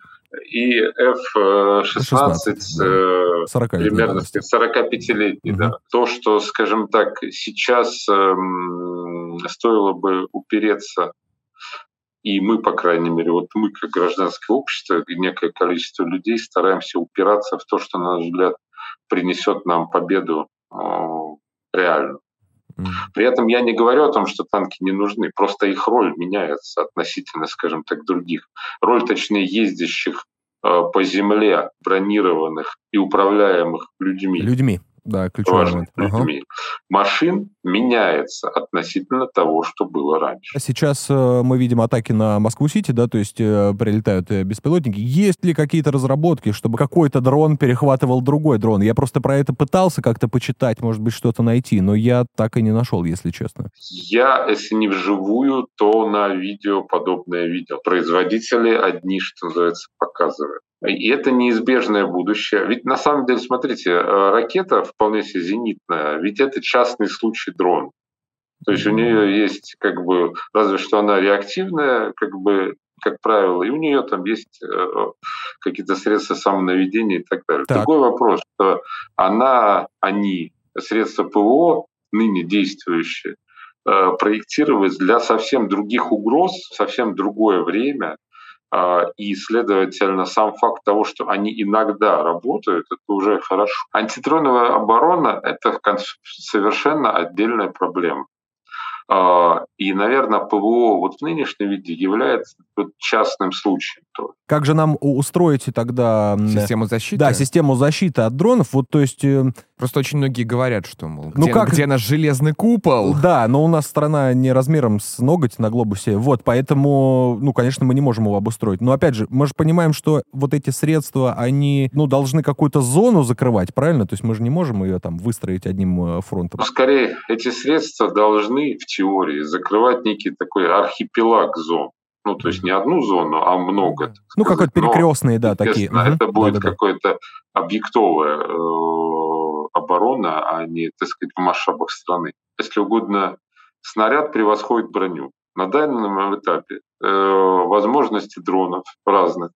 и F-16 16, да. 40 примерно 45-летний. Угу. Да. То, что, скажем так, сейчас эм, стоило бы упереться и мы, по крайней мере, вот мы, как гражданское общество, некое количество людей стараемся упираться в то, что, на наш взгляд, принесет нам победу э, реально. При этом я не говорю о том, что танки не нужны, просто их роль меняется относительно, скажем так, других. Роль, точнее, ездящих э, по земле, бронированных и управляемых людьми. Людьми. Да, ключевой момент. Людьми. Ага. Машин меняется относительно того, что было раньше. Сейчас э, мы видим атаки на Москву-Сити, да, то есть э, прилетают э, беспилотники. Есть ли какие-то разработки, чтобы какой-то дрон перехватывал другой дрон? Я просто про это пытался как-то почитать, может быть, что-то найти, но я так и не нашел, если честно. Я, если не вживую, то на видео подобное видел. Производители одни, что называется, показывают. И это неизбежное будущее. Ведь на самом деле, смотрите, э, ракета вполне себе зенитная, ведь это частный случай дрон. То есть у нее есть как бы, разве что она реактивная, как бы, как правило, и у нее там есть э, какие-то средства самонаведения и так далее. Так. Другой вопрос, что она, они, средства ПВО, ныне действующие, э, проектировались для совсем других угроз, совсем другое время, и, следовательно, сам факт того, что они иногда работают, это уже хорошо. Антидроновая оборона — это совершенно отдельная проблема. А, и, наверное, ПВО вот в нынешнем виде является частным случаем. Как же нам устроить тогда... Систему защиты? Да, систему защиты от дронов. Вот, то есть... Просто очень многие говорят, что, мол, ну где, как... где наш железный купол? Да, но у нас страна не размером с ноготь на глобусе. Вот, поэтому, ну, конечно, мы не можем его обустроить. Но, опять же, мы же понимаем, что вот эти средства, они, ну, должны какую-то зону закрывать, правильно? То есть мы же не можем ее там выстроить одним э, фронтом. Ну, скорее, эти средства должны в теории закрывать некий такой архипелаг зон. Ну, то есть не одну зону, а много. Ну, какой-то перекрестные, да, такие. Это будет какое-то объектовая э, оборона, а не, так сказать, в масштабах страны. Если угодно, снаряд превосходит броню. На данном этапе э, возможности дронов разных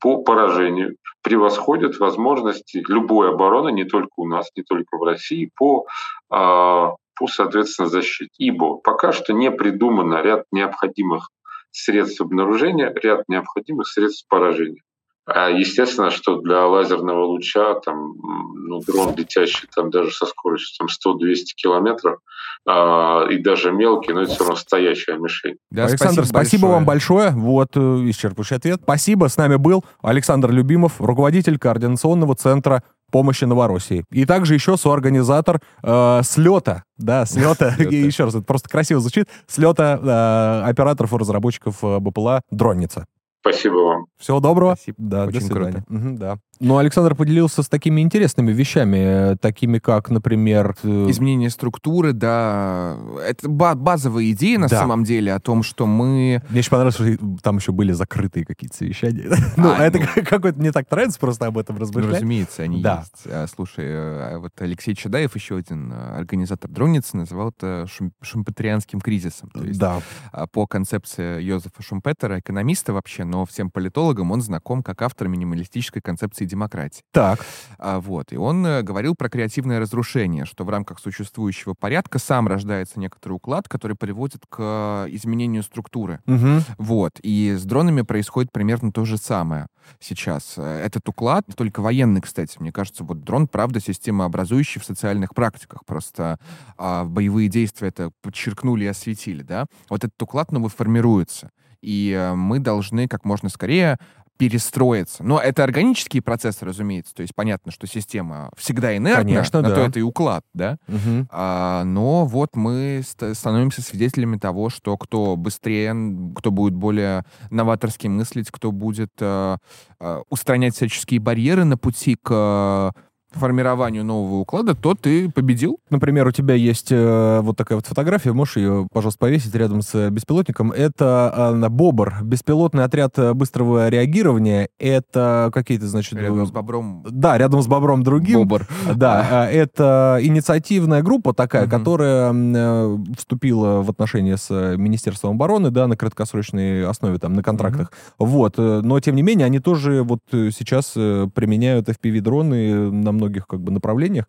по поражению превосходят возможности любой обороны, не только у нас, не только в России, по, э, по соответственно, защите. Ибо пока что не придумано ряд необходимых средств обнаружения, ряд необходимых средств поражения. А естественно, что для лазерного луча там, ну, дрон, летящий там даже со скоростью там, 100-200 километров, а, и даже мелкий, но это все равно стоящая мишень. Да, Александр, спасибо, спасибо вам большое. Вот э, исчерпывающий ответ. Спасибо. С нами был Александр Любимов, руководитель координационного центра помощи Новороссии. И также еще соорганизатор э, слета, да, слета, еще раз, это просто красиво звучит, слета э, операторов и разработчиков э, БПЛА «Дронница». Спасибо вам. Всего доброго. Спасибо. Да, Очень до свидания. круто. Угу, да. Ну, Александр поделился с такими интересными вещами, э, такими как, например... э, Изменение структуры, да. Это ба- базовая идея на Да. самом деле о том, что мы... Мне еще понравилось, что там еще были закрытые какие-то совещания. Ну, А, это ну. какой-то мне так нравится просто об этом Ну, размышлять. разумеется, они Да. есть. А, Слушай, э, вот Алексей Чадаев, еще один организатор дронницы, называл это шум- шумпетерианским кризисом. То есть Да. а, по концепции Йозефа Шумпетера, экономиста вообще, но всем политологам он знаком как автор минималистической концепции демократии. Так. А, вот. И он э, говорил про креативное разрушение, что в рамках существующего порядка сам рождается некоторый уклад, который приводит к э, изменению структуры. Мгм. Вот. И с дронами происходит примерно то же самое сейчас. Э, Этот уклад, не только военный, кстати, мне кажется, вот дрон, правда, системообразующий в социальных практиках. Просто а, боевые действия это подчеркнули и осветили, да. Вот этот уклад новый формируется. И э, мы должны как можно скорее перестроиться. Но это органические процессы, разумеется. То есть понятно, что система всегда инертна, Конечно, на да. то это и уклад, да. Мгм. А, но вот мы ст- становимся свидетелями того, что кто быстрее, кто будет более новаторски мыслить, кто будет э, э, устранять всяческие барьеры на пути к формированию нового уклада, тот и победил. Например, у тебя есть э, вот такая вот фотография, можешь ее, пожалуйста, повесить рядом с э, беспилотником. Это э, БОБР, беспилотный отряд э, быстрого реагирования. Это какие-то, значит... Рядом э, с бобром Да, рядом с Бобром другим. Бобр. Да, э, это инициативная группа такая, которая э, вступила в отношения с Министерством обороны, да, на краткосрочной основе, там, на контрактах. Вот, но тем не менее, они тоже вот сейчас применяют FPV-дроны на многих как бы направлениях.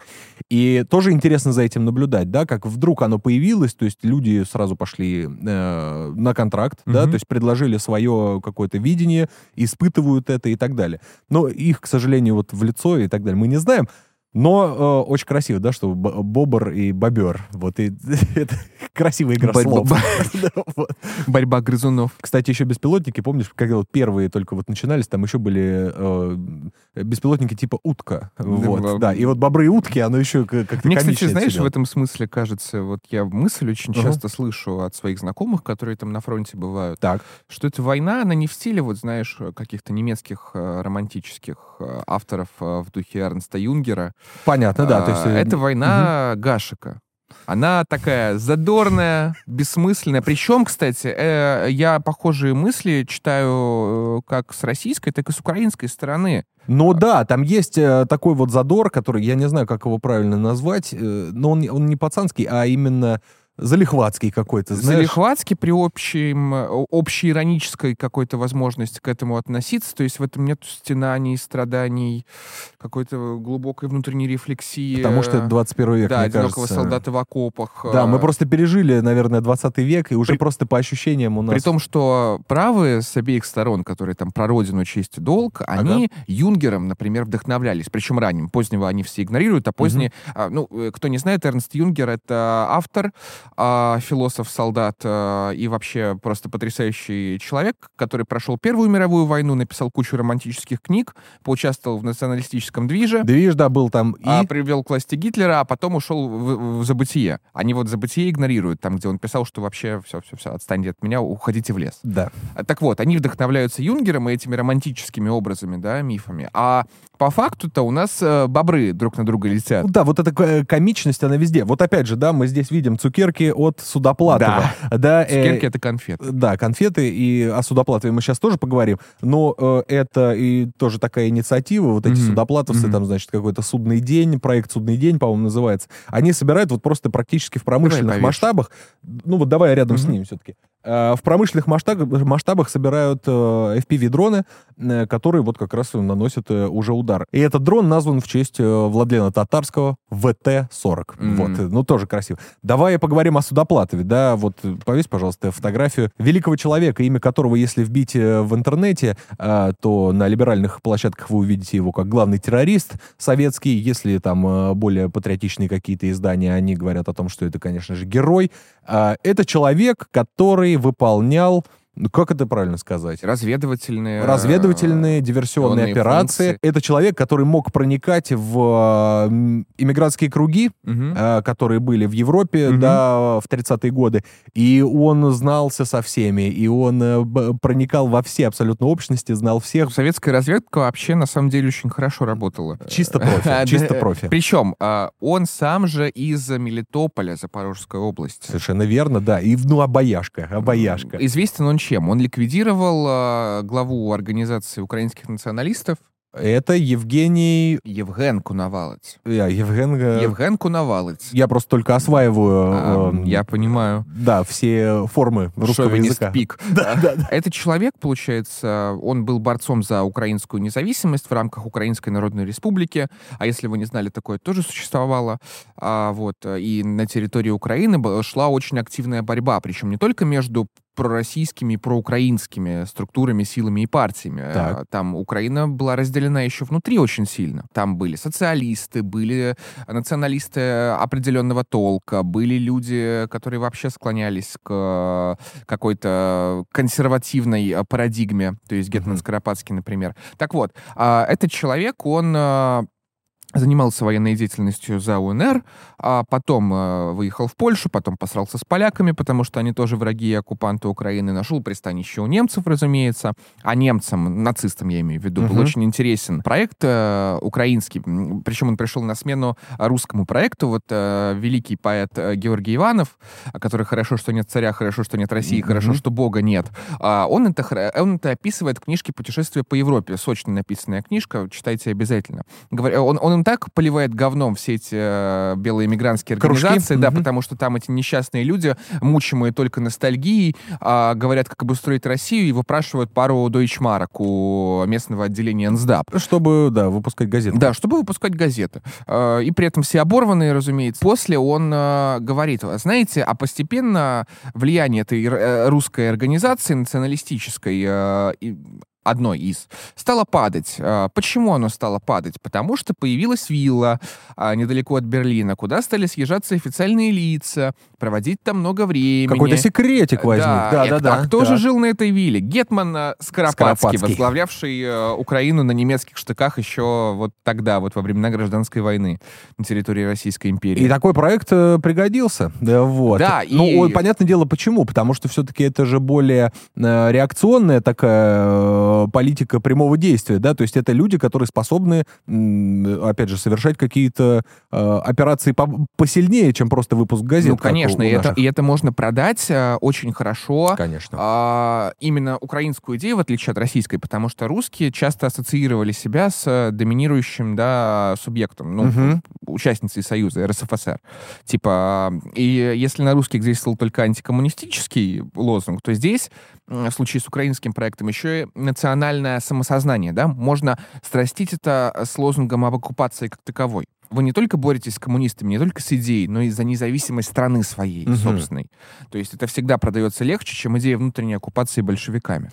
И тоже интересно за этим наблюдать, да, как вдруг оно появилось, то есть люди сразу пошли э, на контракт, да, Мгм. то есть предложили свое какое-то видение, испытывают это и так далее. Но их, к сожалению, вот в лицо и так далее мы не знаем. Но э, очень красиво, да, что бобр и бобер. Вот и это красивая игра Б- слов. б- Да, вот. Борьба грызунов. Кстати, еще беспилотники, помнишь, когда вот первые только вот начинались, там еще были э, беспилотники типа утка. Вот, да. И вот бобры и утки, оно еще как-то Мне, кстати, знаешь, всё в этом смысле кажется, вот я мысль очень Ага. часто слышу от своих знакомых, которые там на фронте бывают, Так. что эта война, она не в стиле, вот знаешь, каких-то немецких э, романтических э, авторов э, в духе Эрнста Юнгера. Понятно, да. То есть, А, э, это война Гашика. Она такая задорная, бессмысленная. Причем, кстати, э, я похожие мысли читаю э, как с российской, так и с украинской стороны. Ну да, там есть э, такой вот задор, который, я не знаю, как его правильно назвать, э, но он, он не пацанский, а именно залихватский какой-то, знаешь. Залихватски при общем, общей иронической какой-то возможности к этому относиться. То есть в этом нет стенаний, страданий, какой-то глубокой внутренней рефлексии. Потому что это 21 век, Да, мне одинокого кажется. солдата в окопах. Да, мы э, просто пережили, наверное, 20 век, и уже При- просто по ощущениям у нас... При том, что правые с обеих сторон, которые там про родину, честь и долг, они Юнгером, например, вдохновлялись. Причем ранним. Позднего они все игнорируют, а поздние... а, ну, э, кто не знает, Эрнст Юнгер — это автор, а, философ, солдат а, и вообще просто потрясающий человек, который прошел Первую мировую войну, написал кучу романтических книг, поучаствовал в националистическом движе, видишь, да, был там и... а, привел к власти Гитлера, а потом ушел в, в забытие. Они вот забытие игнорируют, там, где он писал, что вообще все-все-все, отстаньте от меня, уходите в лес. Да. А, Так вот, они вдохновляются Юнгером и этими романтическими образами, да, мифами. А по факту-то у нас э, бобры друг на друга летят. Да, вот эта э, комичность, она везде. Вот опять же, да, мы здесь видим цукерки, цукерки от Судоплатова. Да. Цукерки — это конфеты. Да, конфеты, и о Судоплатове мы сейчас тоже поговорим, но э, это и тоже такая инициатива, вот эти mm-hmm. судоплатовцы, mm-hmm. там, значит, какой-то судный день, проект «Судный день», по-моему, называется, они собирают вот просто практически в промышленных масштабах, ну вот давай рядом mm-hmm. с ним все-таки, Э, в промышленных масштабах, масштабах собирают э, FPV-дроны, э, которые вот как раз наносят уже удар. И этот дрон назван в честь Владлена Татарского ВТ-40. Mm-hmm. Вот, ну тоже красиво. Давай поговорим о Судоплатове, да, вот повесь, пожалуйста, фотографию великого человека, имя которого, если вбить в интернете, то на либеральных площадках вы увидите его как главный террорист советский. Если там более патриотичные какие-то издания, они говорят о том, что это, конечно же, герой. Это человек, который который выполнял ну, как это правильно сказать? Разведывательные... Разведывательные, диверсионные операции. Функции. Это человек, который мог проникать в э, иммигрантские круги, угу. э, которые были в Европе угу. да, в 30-е годы, и он знался со всеми, и он э, проникал во все абсолютно общности, знал всех. Советская разведка вообще, на самом деле, очень хорошо работала. Чисто профи, чисто профи. Причем а, он сам же из Мелитополя, Запорожской области. Совершенно верно, да. И, ну, обаяшка, обаяшка. Известен он чем? Он ликвидировал э, главу организации украинских националистов, это Евгений... Евген Кунавалец. Я, Евген... Евген Кунавалец. Я просто только осваиваю... А, э, я понимаю. Да, все формы русского Шовинист языка. пик. Да, да, да. Этот человек, получается, он был борцом за украинскую независимость в рамках Украинской Народной Республики. А если вы не знали, такое тоже существовало. А, вот, и на территории Украины шла очень активная борьба, причем не только между пророссийскими и проукраинскими структурами, силами и партиями. Так. Там Украина была разделена еще внутри очень сильно. Там были социалисты, были националисты определенного толка, были люди, которые вообще склонялись к какой-то консервативной парадигме, то есть Гетман Скоропадский, например. Так вот, этот человек, он занимался военной деятельностью за УНР, а потом э, выехал в Польшу, потом посрался с поляками, потому что они тоже враги и оккупанты Украины, нашел пристанище у немцев, разумеется, а немцам, нацистам я имею в виду, uh-huh. был очень интересен проект э, украинский, причем он пришел на смену русскому проекту, вот э, великий поэт э, Георгий Иванов, который «Хорошо, что нет царя, хорошо, что нет России, uh-huh. хорошо, что Бога нет», э, он, это, он это описывает в книжке «Путешествие по Европе», сочно написанная книжка, читайте обязательно. Говоря, он, он так поливает говном все эти э, белые мигрантские организации, Кружки. да, угу. потому что там эти несчастные люди, мучимые только ностальгией, э, говорят, как обустроить Россию, и выпрашивают пару дойчмарок у местного отделения НСДАП. Чтобы, да, выпускать газеты. Да, чтобы выпускать газеты. Э, и при этом все оборванные, разумеется. После он э, говорит, знаете, а постепенно влияние этой э, русской организации националистической э, одной из, стало падать. А, почему оно стало падать? Потому что появилась вилла а, недалеко от Берлина, куда стали съезжаться официальные лица, проводить там много времени. Какой-то секретик возник. Да, да, да. да а кто да. же жил на этой вилле? Гетман э, Скоропадский, Скоропадский, возглавлявший э, Украину на немецких штыках еще вот тогда, вот во времена гражданской войны на территории Российской империи. И такой проект э, пригодился. Да, вот. Да, ну, и... понятное дело, почему? Потому что все-таки это же более реакционная такая политика прямого действия, да, то есть это люди, которые способны, опять же, совершать какие-то операции посильнее, чем просто выпуск газет. Ну, конечно Конечно, и это, и это можно продать э, очень хорошо. Конечно. Э, именно украинскую идею, в отличие от российской, потому что русские часто ассоциировали себя с доминирующим да, субъектом, ну, угу. участницей Союза, РСФСР. Типа, и если на русских действовал только антикоммунистический лозунг, то здесь, в случае с украинским проектом, еще и национальное самосознание, да, можно страстить это с лозунгом об оккупации как таковой вы не только боретесь с коммунистами, не только с идеей, но и за независимость страны своей, угу. собственной. То есть это всегда продается легче, чем идея внутренней оккупации большевиками.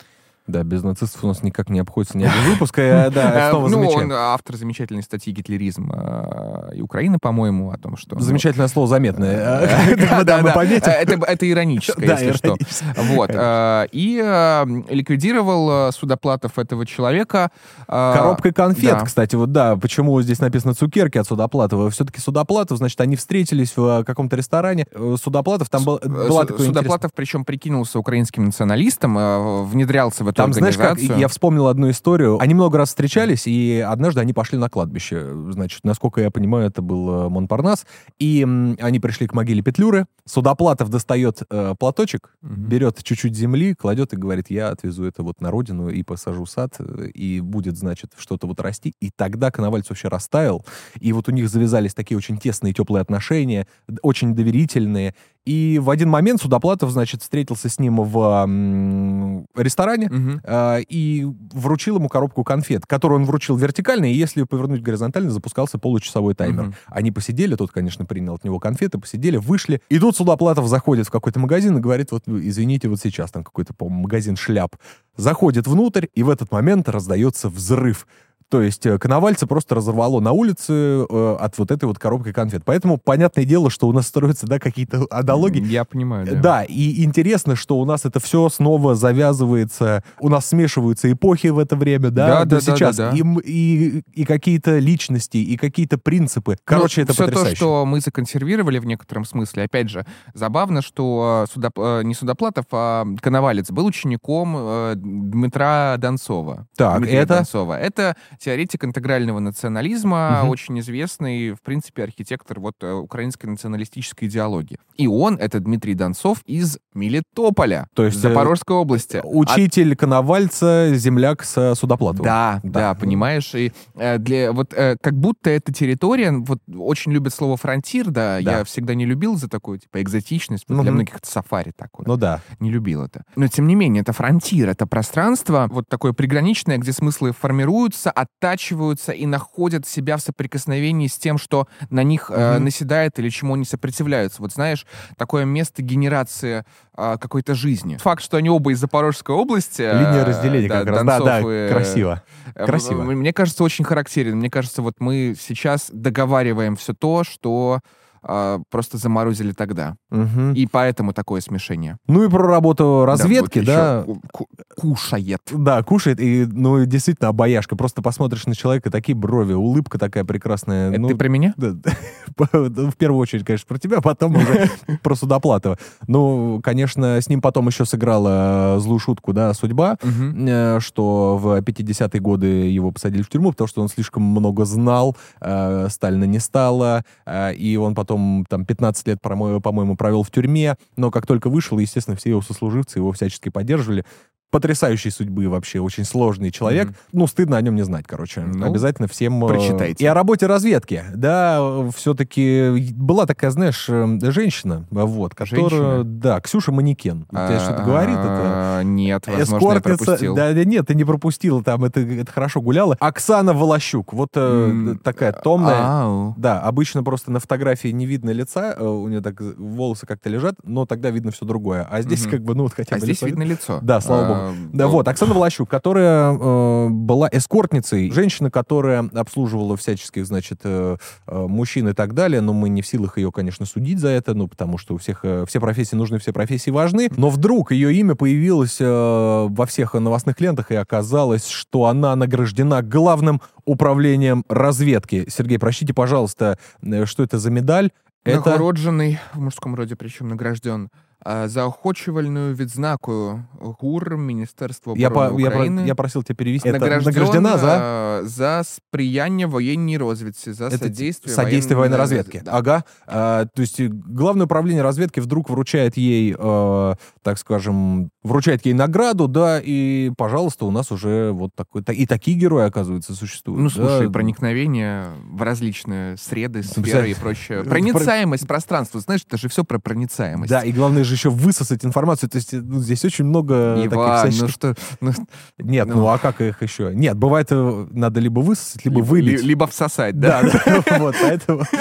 Да, без нацистов у нас никак не обходится ни один выпуск. Я, да, снова ну, он автор замечательной статьи «Гитлеризм» э, и Украина, по-моему, о том, что... Замечательное слово заметное. Да, да, мы пометим. Это ироническое, если что. Вот. Э, и э, ликвидировал Судоплатов этого человека. Коробкой конфет, кстати, вот да, почему здесь написано «цукерки» от Судоплатова. Все-таки Судоплатов, значит, они встретились в каком-то ресторане. Судоплатов там был... Судоплатов, причем, прикинулся украинским националистом, внедрялся в эту Там, знаешь, как, я вспомнил одну историю. Они много раз встречались, и однажды они пошли на кладбище. Значит, насколько я понимаю, это был э, Монпарнас. И они пришли к могиле Петлюры. Судоплатов достает э, платочек, Мгм. берет чуть-чуть земли, кладет и говорит, я отвезу это вот на родину и посажу сад, э, и будет, значит, что-то вот расти. И тогда Коновальцев вообще растаял, и вот у них завязались такие очень тесные, теплые отношения, очень доверительные. И в один момент Судоплатов, значит, встретился с ним в ресторане, Мгм. а, и вручил ему коробку конфет, которую он вручил вертикально, и если повернуть горизонтально, запускался получасовой таймер. Мгм. Они посидели, тот, конечно, принял от него конфеты, посидели, вышли. И тут Судоплатов заходит в какой-то магазин и говорит, вот, извините, вот сейчас там какой-то, по-моему, магазин шляп. Заходит внутрь, и в этот момент раздается взрыв. То есть э, Коновальца просто разорвало на улице э, от вот этой вот коробки конфет. Поэтому понятное дело, что у нас строятся, да, какие-то аналогии. Я понимаю, да. Да, и интересно, что у нас это все снова завязывается, у нас смешиваются эпохи в это время, да, Да, да, да, сейчас, да, да. И, м- и, и какие-то личности, и какие-то принципы. Короче, это все потрясающе. То, что мы законсервировали в некотором смысле. Опять же, забавно, что э, Судоп- э, не Судоплатов, а Коновалец был учеником Дмитра Донцова. Так, Дмитрия это? Донцова. Это теоретик интегрального национализма, Мгм. очень известный, в принципе, архитектор вот э, украинской националистической идеологии. И он, это Дмитрий Донцов, из Мелитополя, То есть, э, Запорожской области. Учитель Коновальца, земляк с Судоплатовым. Да, Да. да, понимаешь, и э, для вот э, как будто эта территория, вот очень любят слово фронтир, да, Да. я всегда не любил за такую типа экзотичность, вот для многих это сафари такое, Ну да. не любил это. Но тем не менее, это фронтир, это пространство вот такое приграничное, где смыслы формируются, оттачиваются и находят себя в соприкосновении с тем, что на них э, Мгм. наседает или чему они сопротивляются. Вот знаешь, такое место генерации э, какой-то жизни. Факт, что они оба из Запорожской области. э, Линия разделения да, как раз. Да, да, и, красиво. Э, Красиво. Мне кажется, очень характерен. Мне кажется, вот мы сейчас договариваем все то, что а, просто заморозили тогда. Мгм. И поэтому такое смешение. Ну и про работу разведки, вот да. ку- ку- кушает. Да, кушает, и, ну, действительно, обаяшка. Просто посмотришь на человека, такие брови, улыбка такая прекрасная. Это ну, ты про меня? Да, да. В первую очередь, конечно, про тебя, потом уже про Судоплатова. Ну, конечно, с ним потом еще сыграла э, злую шутку, да, судьба, э, что в 50-е годы его посадили в тюрьму, потому что он слишком много знал, э, Сталина не стало, и он потом там 15 лет, по-моему, провел в тюрьме, но как только вышел, естественно, все его сослуживцы его всячески поддерживали. Потрясающей судьбы вообще, очень сложный человек. Мгм. Ну, стыдно о нем не знать, короче. Ну, Обязательно всем... э, прочитайте. И о работе разведки. Да, все-таки была такая, знаешь, э, женщина, вот, которая... Женщина? Да, Ксюша Манекен. Тебе что-то говорит это? А, Нет, возможно, я пропустил. Да, нет, ты не пропустил, там это, это хорошо гуляла. Оксана Волощук, вот э, такая томная. Да, обычно просто на фотографии не видно лица, у нее так волосы как-то лежат, но тогда видно все другое. А здесь как бы, ну вот хотя А бы здесь лицо видно лицо. Да, слава богу. А, Да, ну, вот, Оксана Волощук, которая э, была эскортницей, женщина, которая обслуживала всяческих, значит, э, э, мужчин и так далее, но мы не в силах ее, конечно, судить за это, ну, потому что у всех э, все профессии нужны, все профессии важны, но вдруг ее имя появилось э, во всех новостных лентах, и оказалось, что она награждена главным управлением разведки. Сергей, прочтите, пожалуйста, что это за медаль? Это... Нагороджений, в мужском роде причем награжден, а, за охочувальную відзнакою ГУР Міністерства Я, оборони по- я, про- України. я просил тебя перевести. Это Награжден, награждена за... а, за сприяння воєнній розвідці, за Это содействие, содействие военной военной разведки. Да. Ага. А, то есть э, главное управление разведки вдруг вручает ей, э, так скажем, вручает ей награду, да, и, пожалуйста, у нас уже вот такой... та- И такие герои, оказывается, существуют. Ну, слушай, да. проникновение в различные среды, сферы и прочее. про- Проницаемость пространства. Знаешь, это же все про проницаемость. Да, и главное же еще высосать информацию. То есть э, ну, здесь очень много таких Иван, всяческих- ну что... ну, Нет, ну, ну. а как их еще? Нет, бывает, э, надо либо высосать, либо вылить. ли- Либо всосать, да? Да, вот, поэтому...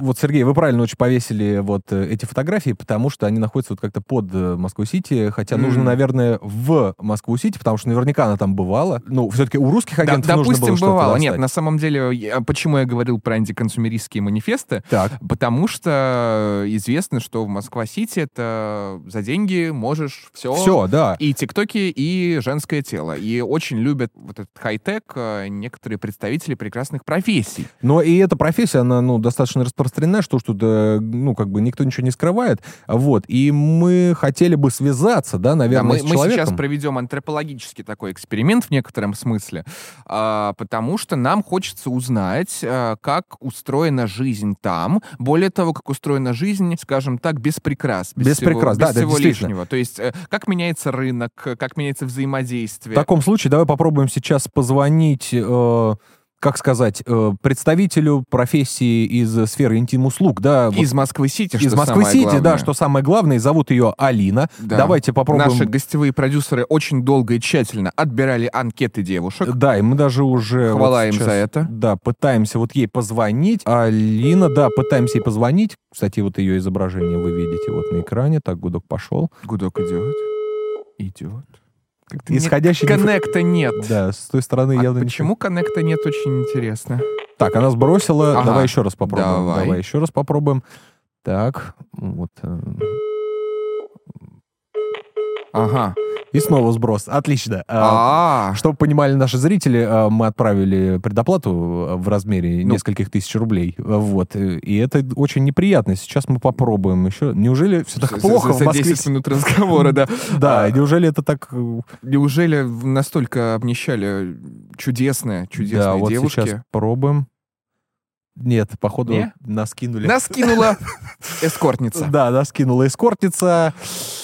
Вот, Сергей, вы правильно очень повесили вот э, эти фотографии, потому что они находятся вот как-то под Москву-Сити, хотя нужно, наверное, в Москву-Сити, потому что наверняка она там бывала. Ну, все-таки у русских Да, агентов нужно допустим, было что-то бывало. Нет, на самом деле, почему я говорил про антиконсумеристские манифесты? Так, Потому что известно, что в Москва-Сити это за деньги можешь все, Всё, О, да. И тиктоки, и женское тело. И очень любят вот этот хай-тек э, некоторые представители прекрасных профессий. Но и эта профессия, она, ну, достаточно распространена, что что то ну, как бы никто ничего не скрывает. Вот. И мы хотели бы связаться, да, наверное, да, мы, с мы человеком. сейчас проведем антропологический такой эксперимент в некотором смысле, а, потому что нам хочется узнать, а, как устроена жизнь там, более того, как устроена жизнь, скажем так, без прикрас. Без всего, прикрас, без да, да, всего действительно. лишнего. То есть, э, как меняется рынок, как меняется В взаимодействие. таком случае давай попробуем сейчас позвонить, э, как сказать, э, представителю профессии из сферы интим-услуг, да, вот Из Москвы-Сити, из Москвы-Сити, да, что самое главное, зовут ее Алина. Да. Давайте попробуем. Наши гостевые продюсеры очень долго и тщательно отбирали анкеты девушек. Да, и мы даже уже... Хвала вот им сейчас, за это. Да, пытаемся вот ей позвонить. Алина, да, пытаемся ей позвонить. Кстати, вот ее изображение вы видите вот на экране. Так, гудок пошел. Гудок идет. Идет. Исходящий... нет, диф- коннекта нет. Да, с той стороны А явно... почему коннекта нет, очень интересно. Так, она сбросила. Ага. Давай еще раз попробуем. Давай. еще раз попробуем. Так, вот. э, Ага. И снова сброс. Отлично. А, А, Чтобы понимали наши зрители, а, мы отправили предоплату а, в размере Ну. нескольких тысяч рублей. Вот. И это очень неприятно. Сейчас мы попробуем еще. Неужели все так плохо в Москве? 10 минут разговора, да. Да, неужели это так... э, Неужели настолько обнищали чудесные, чудесные да, вот девушки? сейчас пробуем. Нет, походу, Не? нас кинули. Нас кинула эскортница. Да, нас кинула эскортница.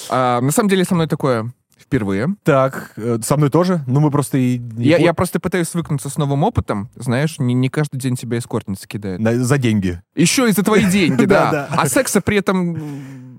А, на самом деле со мной такое впервые. Так, э, со мной тоже. Ну, мы просто и... Я, я просто пытаюсь свыкнуться с новым опытом. Знаешь, не, не каждый день тебя эскортница кидает. на- за деньги. Еще и за твои деньги, да. А секса при этом...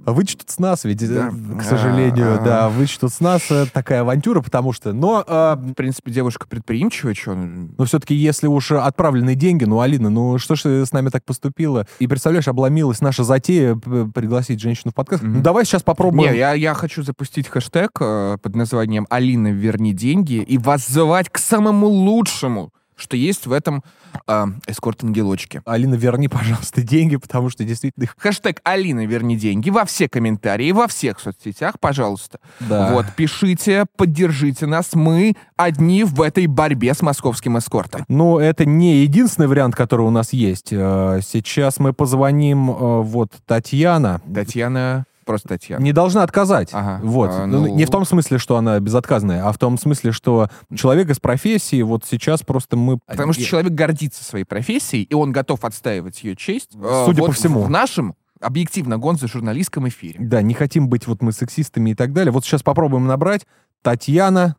А Вычтут с нас, ведь, э, Да. к сожалению, А. да, вычтут с нас э, такая авантюра, потому что, но, э, В принципе, девушка предприимчивая, что... но все-таки, если уж отправлены деньги, ну, Алина, ну, что ж ты с нами так поступила? И, представляешь, обломилась наша затея п- пригласить женщину в подкаст. Мгм. Ну, давай сейчас попробуем. Не, я, я хочу запустить хэштег э, под названием «Алина, верни деньги» и воззвать к самому лучшему, что есть в этом э, эскорт-ангелочке. Алина, верни, пожалуйста, деньги, потому что действительно. Хэштег «Алина, верни деньги» во все комментарии, во всех соцсетях, пожалуйста. Да. Вот, пишите, поддержите нас. Мы одни в этой борьбе с московским эскортом. Ну, это не единственный вариант, который у нас есть. Э, Сейчас мы позвоним, э, вот, Татьяна. Татьяна, просто Татьяна. Не должна отказать. Ага. Вот. А, Ну, ну- Не в том смысле, что она безотказная, а в том смысле, что человек из профессии, вот сейчас просто мы... Потому что человек гордится своей профессией, и он готов отстаивать ее честь. э, Судя вот по всему. В нашем, объективно, гонзо журналистском эфире. Да, не хотим быть вот мы сексистами и так далее. Вот сейчас попробуем набрать. Татьяна.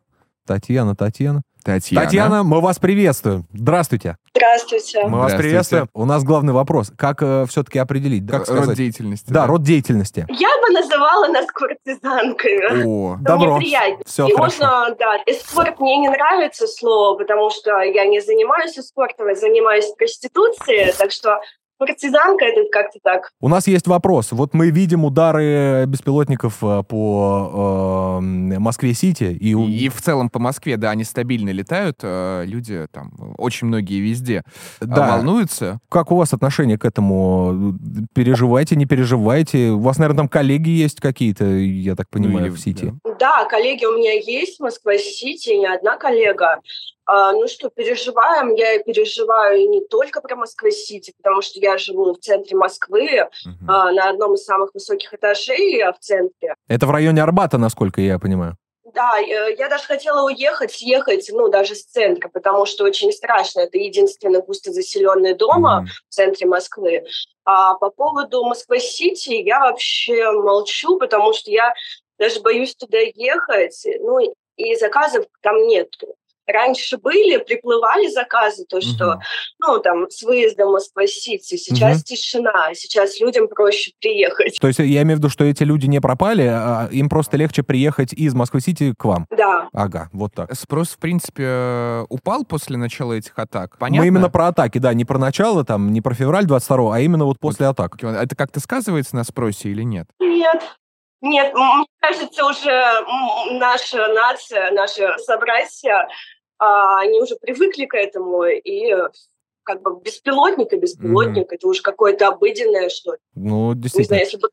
Татьяна, Татьяна. Татьяна. Татьяна, мы вас приветствуем. Здравствуйте. Здравствуйте. Мы вас приветствуем. У нас главный вопрос. Как все-таки определить? Как Род сказать? деятельности. Да, род деятельности. Я бы называла нас куртизанками. О, Добро. Мне приятнее. Все И хорошо. можно, да, эскорт мне не нравится слово, потому что я не занимаюсь эскортом, я занимаюсь проституцией, так что куртизанка это как-то так. У нас есть вопрос. Вот мы видим удары беспилотников э, по э, Москве-Сити. И, И, и в целом по Москве, да, они стабильно летают, э, люди там, очень многие везде э, да. волнуются. Как у вас отношение к этому? Переживаете, не переживаете? У вас, наверное, там коллеги есть какие-то, я так понимаю, или- в Сити. да. Да, коллеги у меня есть в Москва-Сити, не одна коллега. А, ну что, переживаем. Я переживаю и не только про Москва-Сити, потому что я живу в центре Москвы, а, на одном из самых высоких этажей а, в центре. Это в районе Арбата, насколько я понимаю. Да, э, я даже хотела уехать, съехать, ну, даже с центра, потому что очень страшно. Это единственный густо заселенный дом а, Мгм. в центре Москвы. А по поводу Москвы-Сити я вообще молчу, потому что я даже боюсь туда ехать. Ну, и заказов там нет. Раньше были, приплывали заказы, то, что, Мгм. ну, там, с выездом в Москва-Сити. Сейчас Мгм. тишина, сейчас людям проще приехать. То есть я имею в виду, что эти люди не пропали, а им просто легче приехать из Москвы-Сити к вам. Да. Ага, вот так. Спрос, в принципе, э, упал после начала этих атак. Понятно? Мы именно про атаки, да, не про начало, там, не про февраль 22 а именно вот после атак. Это как-то сказывается на спросе или нет? Нет. Нет, мне кажется, уже наша нация, наши собратья, а, они уже привыкли к этому, и э, как бы беспилотник и беспилотник, это уже какое-то обыденное что-то. Ну, Не знаю, действительно. если бы,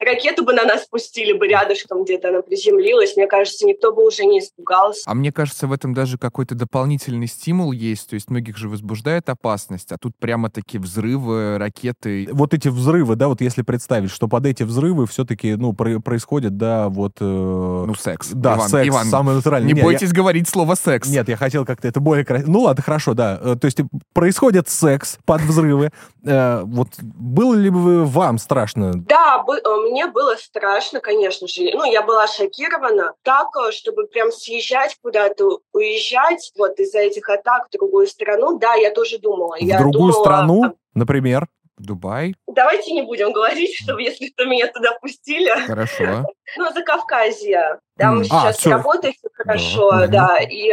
ракету бы на нас пустили бы рядышком, где-то она приземлилась, мне кажется, никто бы уже не испугался. А мне кажется, в этом даже какой-то дополнительный стимул есть. То есть многих же возбуждает опасность, а тут прямо такие взрывы, ракеты. Вот эти взрывы, да, вот если представить, что под эти взрывы все-таки, ну, про- происходит, да, вот... э, Ну, секс. да, Иван, секс, Иван, самый натуральный. не Не, я- бойтесь говорить слово секс. Нет, я хотел как-то это более красиво. Ну ладно, хорошо, да. Э, То есть происходит секс под взрывы. Э, Вот было ли бы вам страшно? Да, бы- э, мне было страшно, конечно же. Ну, я была шокирована. Так, э, чтобы прям съезжать куда-то, уезжать вот из-за этих атак в другую страну, да, я тоже думала. В я другую думала, страну, а, например? Дубай, Давайте не будем говорить, что если что меня туда пустили. хорошо. Ну, за Кавказье. Там. А, сейчас работает всё хорошо, мгм. да, и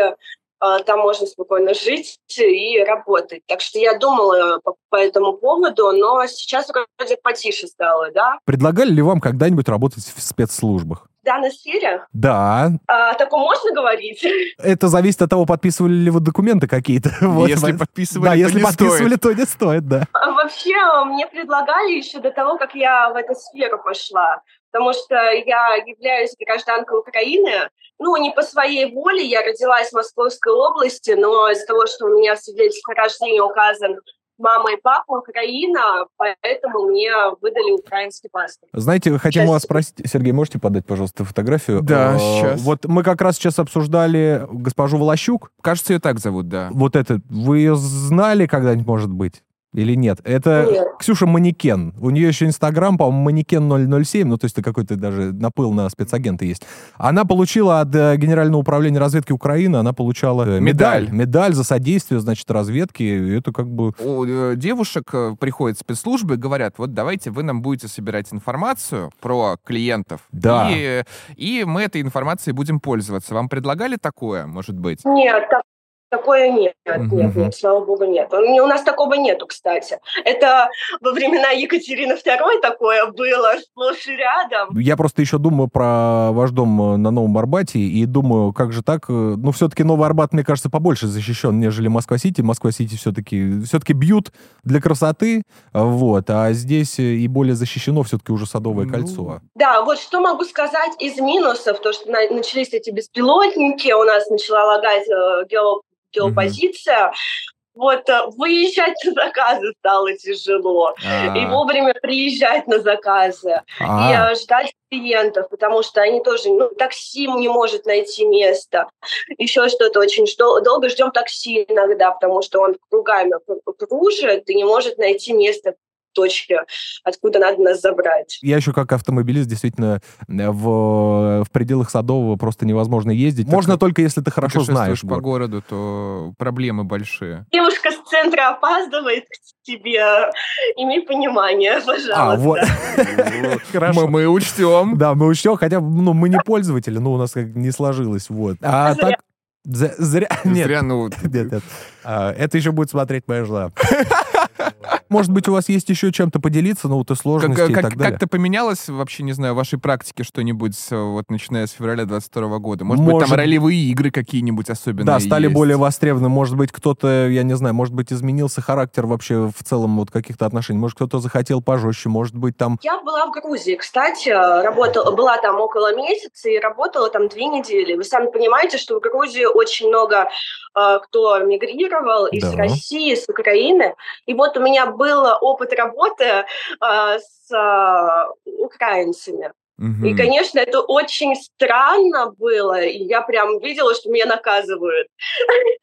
там можно спокойно жить и работать. Так что я думала по, по этому поводу, но сейчас вроде потише стало, да. Предлагали ли вам когда-нибудь работать в спецслужбах? Данной сфере Да. а, о таком можно говорить? Это зависит от того, подписывали ли вы документы какие-то. Вот. Если Да, подписывали, то если не подписывали, стоит. то не стоит, да. А Вообще, э, мне предлагали еще до того, как я в эту сферу пошла, потому что я являюсь гражданкой Украины. Ну, не по своей воле, я родилась в Московской области, но из-за того, что у меня в свидетельстве о рождении указан мама и папа Украина, поэтому мне выдали украинский паспорт. Знаете, хотим у Сейчас. вас спросить, Сергей, можете подать, пожалуйста, фотографию? Да, Э, сейчас. Вот мы как раз сейчас обсуждали госпожу Волощук. Кажется, ее так зовут, да. Вот это, вы ее знали когда-нибудь, может быть? Или нет? Это Нет. Ксюша Манекен. У нее еще Инстаграм, по-моему, Манекен 007, ну, то есть это какой-то даже напыл на спецагента есть. Она получила от э, Генерального управления разведки Украины, она получала э, медаль. Медаль. Медаль за содействие, значит, разведке. И это как бы... У э, девушек приходят спецслужбы и говорят, вот давайте вы нам будете собирать информацию про клиентов. Да. И, и мы этой информацией будем пользоваться. Вам предлагали такое, может быть? Нет, так- такое нет, нет, нет, слава богу, нет. У нас такого нету, кстати. Это во времена Екатерины II такое было, сплошь и рядом. Я просто еще думаю про ваш дом э, на Новом Арбате и думаю, как же так? э, Ну, все-таки Новый Арбат, мне кажется, побольше защищен, нежели Москва-Сити. Москва-Сити все-таки все-таки бьют для красоты, э, вот, а здесь и более защищено все-таки уже Садовое Ну, кольцо. Да, вот что могу сказать из минусов, то, что на- начались эти беспилотники, у нас начала лагать э, гео- геопозиция. Вот э, выезжать на заказы стало тяжело. А, И вовремя приезжать на заказы. А, и э, ждать клиентов, потому что они тоже, ну, такси не может найти место, еще что-то очень что долго ждем такси иногда, потому что он кругами кру- кружит и не может найти место точке, откуда надо нас забрать. Я еще как автомобилист действительно э, в, в пределах Садового просто невозможно ездить. Так, Можно только если ты хорошо знаешь. по город. городу, то проблемы большие. Девушка с центра опаздывает к тебе, имей понимание, пожалуйста. А, вот. Хорошо. Мы, мы учтем. Да, мы учтем, хотя ну, мы не пользователи, ну, у нас как не сложилось, вот. А так... за- Зря. Нет, Зря, ну, нет, нет. А, Это еще будет смотреть моя жена. Может быть, у вас есть еще чем-то поделиться, ну, вот и Как, сложности и как, так далее? как-то поменялось вообще, не знаю, в вашей практике что-нибудь, вот начиная с февраля 22 года? Может, быть, Может- там ролевые игры какие-нибудь особенные Да, стали есть? более востребованы. Может быть, кто-то, я не знаю, может быть, изменился характер вообще в целом вот каких-то отношений. Может, кто-то захотел пожестче, может быть, там... Я была в Грузии, кстати, работала, была там около месяца и работала там две недели. Вы сами понимаете, что в Грузии очень много э, кто мигрировал из Да. России, из Украины. И вот у меня был опыт работы э, с э, украинцами. Мгм. И, конечно, это очень странно было. И я прям видела, что меня наказывают.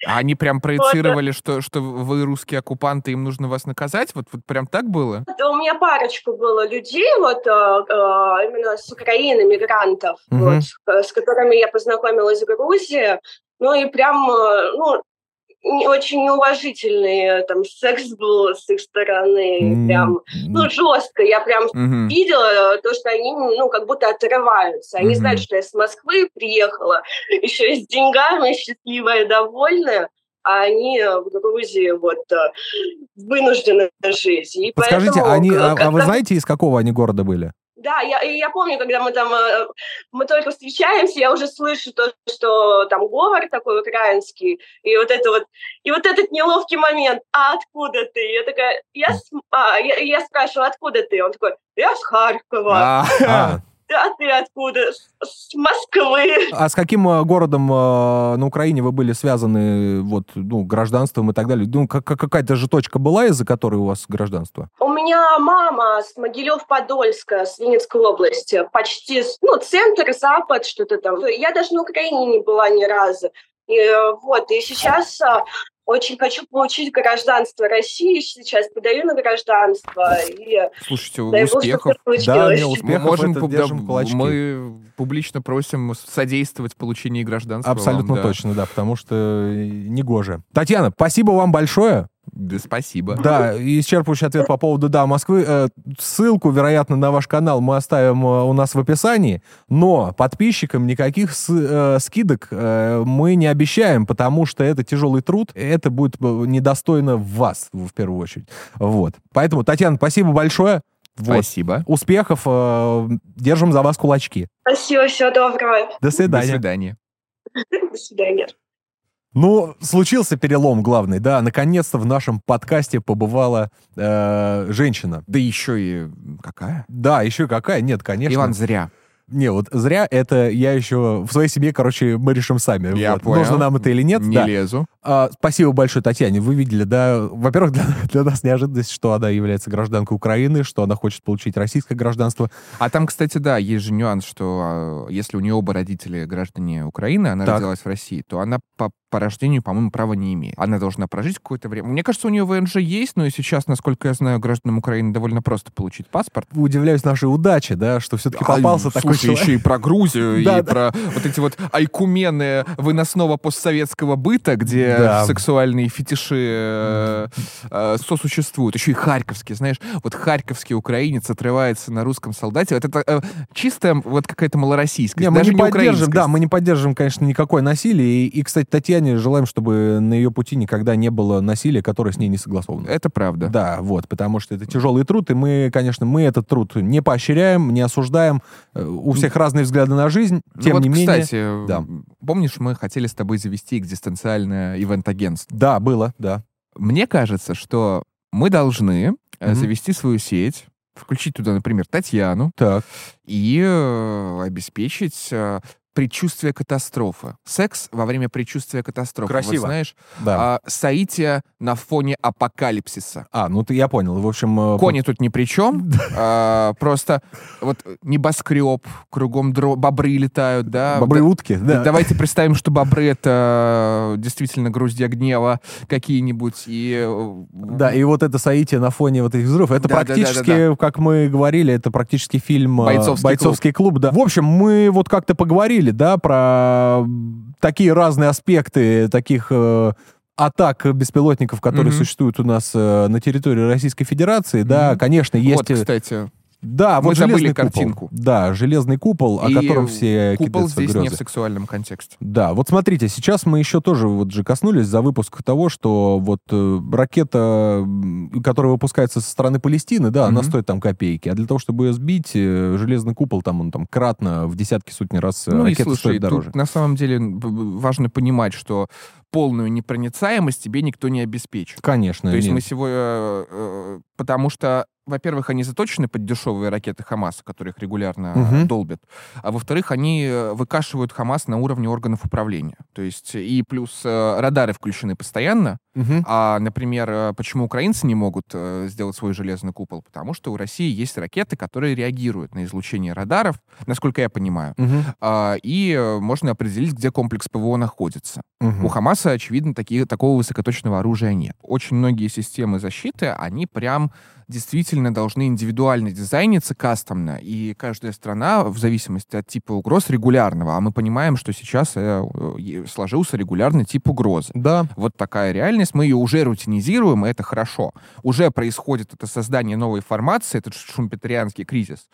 А они прям проецировали, что, что вы русские оккупанты, им нужно вас наказать? Вот, вот прям так было? Да, у меня парочку было людей, вот э, именно с Украины, мигрантов, Мгм. вот, с, которыми я познакомилась в Грузии. Ну и прям, ну, очень неуважительный э, там секс был с их стороны, м, прям, ну, жестко. Я прям Мгм. видела то, что они, ну, как будто отрываются. Они Мгм. знают, что я с Москвы приехала, еще и с деньгами, счастливая, довольная, а они э, в Грузии вот э, вынуждены жить. И Подскажите, поэтому, они, э, а, а вы знаете, из какого они города были? Да, я, я помню, когда мы там, э, мы только встречаемся, я уже слышу то, что там говор такой украинский, и вот это вот, и вот этот неловкий момент, а откуда ты? Я такая, я, а, я, я спрашиваю, откуда ты? Он такой, я с Харькова. А, а. А ты откуда? С Москвы. А с каким э, городом э, на Украине вы были связаны вот, ну, гражданством и так далее? Ну, как, какая-то же точка была, из-за которой у вас гражданство? У меня мама с Могилев-Подольска, с Винницкой области. Почти, ну, центр, запад, что-то там. Я даже на Украине не была ни разу. И, э, вот, и сейчас очень хочу получить гражданство России сейчас, подаю на гражданство. И Слушайте, успехов. Да, не, успехов мы, можем, это держим кулачки. Мы публично просим содействовать получению гражданства. Абсолютно вам, да. точно, да, потому что не гоже. Татьяна, спасибо вам большое. Да, спасибо. Да, исчерпывающий ответ по поводу «Да, Москвы». Э, ссылку, вероятно, на ваш канал мы оставим э, у нас в описании, но подписчикам никаких э, скидок мы не обещаем, потому что это тяжелый труд, это будет недостойно вас, в первую очередь. Вот. Поэтому, Татьяна, спасибо большое. Вот. Спасибо. Успехов. Держим за вас кулачки. Спасибо, всего доброго. До свидания. До свидания. До свидания. Ну, случился перелом главный, да. Наконец-то в нашем подкасте побывала э, женщина. Да еще и какая? Да, еще и какая? Нет, конечно. Иван, зря. Не, вот зря это я еще в своей семье, короче, мы решим сами. Я вот. понял. Нужно нам это или нет. Не да. лезу. А, спасибо большое, Татьяне. Вы видели, да? Во-первых, для, для нас неожиданность, что она является гражданкой Украины, что она хочет получить российское гражданство. А там, кстати, да, есть же нюанс, что а, если у нее оба родители граждане Украины, она так. родилась в России, то она по по рождению, по-моему, права не имеет. Она должна прожить какое-то время. Мне кажется, у нее ВНЖ есть, но и сейчас, насколько я знаю, гражданам Украины довольно просто получить паспорт. Удивляюсь нашей удаче, да, что все-таки попался а, такой слушай, человек. еще и про Грузию, и про вот эти вот айкумены выносного постсоветского быта, где сексуальные фетиши э, э, сосуществуют. Еще и харьковский, знаешь, вот харьковский украинец отрывается на русском солдате. Вот это э, чистая вот какая-то малороссийская. Не, мы не поддержим, да, мы не поддержим, конечно, никакое насилие. И, и кстати, Татьяна Татьяне желаем, чтобы на ее пути никогда не было насилия, которое с ней не согласовано. Это правда. Да, вот, потому что это тяжелый труд, и мы, конечно, мы этот труд не поощряем, не осуждаем. Э, у всех разные взгляды на жизнь, ну тем вот, не менее... Кстати, да. помнишь, мы хотели с тобой завести экзистенциальное ивент-агентство? Да, было, да. Мне кажется, что мы должны mm-hmm. завести свою сеть, включить туда, например, Татьяну, так. и э, обеспечить э, предчувствие катастрофы. Секс во время предчувствия катастрофы. Красиво. Вот знаешь, да. а, соитие на фоне апокалипсиса. А, ну ты я понял. В общем... Э, Кони тут ни при чем. а, просто вот небоскреб, кругом дро... бобры летают, да. Бобры-утки, да. Давайте представим, что бобры — это действительно груздья гнева какие-нибудь. И... Э, да, и вот это соитие на фоне вот этих взрывов, это да, практически, да, да, да, да. как мы говорили, это практически фильм э, «Бойцовский, Бойцовский клуб». клуб. Да. В общем, мы вот как-то поговорили говорили, да, про такие разные аспекты таких э, атак беспилотников, которые mm-hmm. существуют у нас э, на территории Российской Федерации, mm-hmm. да, конечно, есть... Вот, кстати, да, Мы вот забыли железный картинку. Купол. Да, железный купол, И о котором все купол здесь грезы. не в сексуальном контексте. Да, вот смотрите, сейчас мы еще тоже вот же коснулись за выпуск того, что вот э, ракета, которая выпускается со стороны Палестины, да, mm-hmm. она стоит там копейки, а для того, чтобы ее сбить, э, железный купол там он там кратно в десятки сотни раз э, ну ракета и, слушай, стоит дороже. Тут, на самом деле важно понимать, что полную непроницаемость тебе никто не обеспечит. Конечно. То есть нет. мы сегодня... Э, э, потому что во-первых, они заточены под дешевые ракеты Хамаса, которые их регулярно Мгм. долбят. А во-вторых, они э, выкашивают Хамас на уровне органов управления. То есть и плюс э, радары включены постоянно. Мгм. А, например, э, почему украинцы не могут э, сделать свой железный купол? Потому что у России есть ракеты, которые реагируют на излучение радаров, насколько я понимаю. Мгм. А, и э, можно определить, где комплекс ПВО находится. Мгм. У Хамаса, очевидно, такие, такого высокоточного оружия нет. Очень многие системы защиты, они прям действительно должны индивидуально дизайниться кастомно, и каждая страна, в зависимости от типа угроз, регулярного, а мы понимаем, что сейчас э, сложился регулярный тип угрозы. Да. Вот такая реальность, мы ее уже рутинизируем, и это хорошо. Уже происходит это создание новой формации, этот шумпетерианский кризис.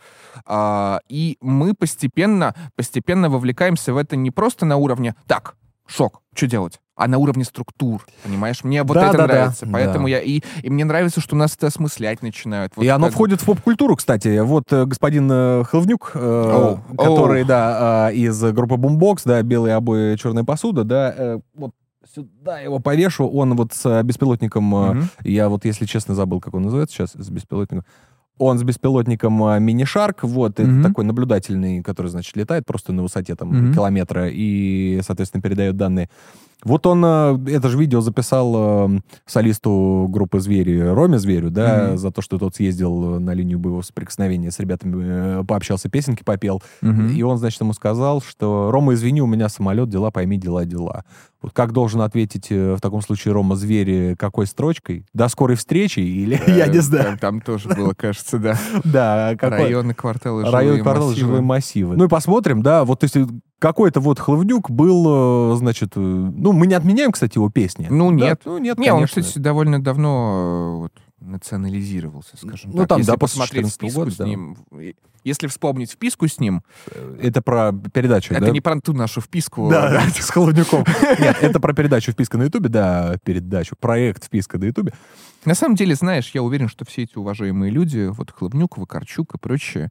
А, и мы постепенно, постепенно вовлекаемся в это не просто на уровне «так, шок, что делать?» а на уровне структур, понимаешь? Мне вот Да, это да, да, нравится, поэтому да. я и, и мне нравится, что нас это осмыслять начинают. Вот и оно как- входит в поп-культуру, кстати. Вот э, господин э, Хлывнюк, э, Оу, который, оу. да, э, из группы Boombox, да, белые обои, черная посуда, да, э, вот сюда его повешу, он вот с э, беспилотником, Мгм. я вот, если честно, забыл, как он называется сейчас, с беспилотником. Он с беспилотником э, мини-шарк, вот, это Мгм. такой наблюдательный, который, значит, летает просто на высоте там Мгм. километра и, соответственно, передает данные. Вот он это же видео записал э, солисту группы «Звери» Роме Зверю, да, Мгм. за то, что тот съездил на линию боевого соприкосновения с ребятами, пообщался, песенки попел. Мгм. И он, значит, ему сказал, что «Рома, извини, у меня самолет, дела пойми, дела, дела». Вот как должен ответить э, в таком случае Рома Звери какой строчкой? До скорой встречи? Или, я не Э, знаю. Там, там тоже было, кажется, да. Да? Районы, кварталы, Район, жилые квартал, массивы. жилые массивы. Ну и посмотрим, да, вот, то есть, э, какой-то вот Хлывнюк был, э, значит, э, ну, мы не отменяем, кстати, его песни. Ну, нет. ну, нет, Не, он, кстати, довольно давно э, вот, национализировался, скажем Ну, так. там, Если да, посмотреть 14 вписку года, с да. ним, если вспомнить вписку с ним, Это про передачу, это да? не про ту нашу вписку. Да, с Холодняком. Нет, это про передачу «Вписка на Ютубе», да, передачу, проект «Вписка на Ютубе». На самом деле, знаешь, я уверен, что все эти уважаемые люди, вот Хлобнюк, Вакарчук и прочие,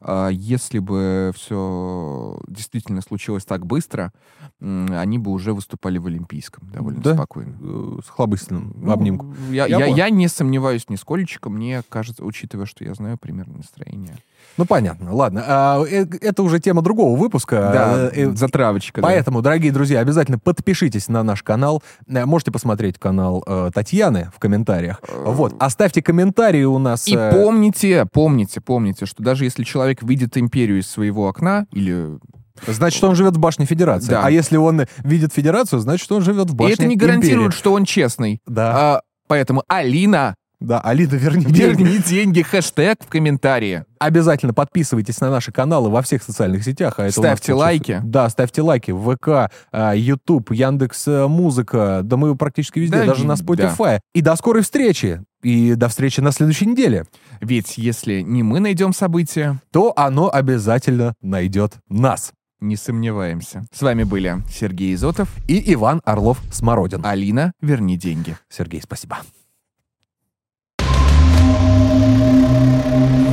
а, если бы все действительно случилось так быстро, они бы уже выступали в Олимпийском довольно Да? спокойно. Э, С хлобыстиным Ну, обнимку. Я, Я я, я не сомневаюсь нисколечко, мне кажется, учитывая, что я знаю примерно настроение. Ну, понятно, ладно. А, э, Это уже тема другого выпуска. Да, Э, затравочка. да. Поэтому, дорогие друзья, обязательно подпишитесь на наш канал. Э, Можете посмотреть канал Татьяны в комментариях. Вот, оставьте комментарии у нас. И помните, помните, помните, что даже если человек видит империю из своего окна, или... Значит, он живет в башне Федерации. Да. А если он видит Федерацию, значит, он живет в И башне это не гарантирует, Империи. что он честный. Да, А, поэтому, Алина, да, Алида, верни деньги. верни деньги, хэштег в комментарии. Обязательно подписывайтесь на наши каналы во всех социальных сетях. А нас Ставьте лайки. Да, ставьте лайки. ВК, YouTube, Яндекс э, Музыка. Да мы практически везде, Да, даже на да. Spotify. И до скорой встречи. И до встречи на следующей неделе. Ведь если не мы найдем события, То оно обязательно найдет нас. не сомневаемся. С вами были Сергей Изотов, И Иван Орлов-Смородин. Алина, верни деньги. Сергей, спасибо. Thank you.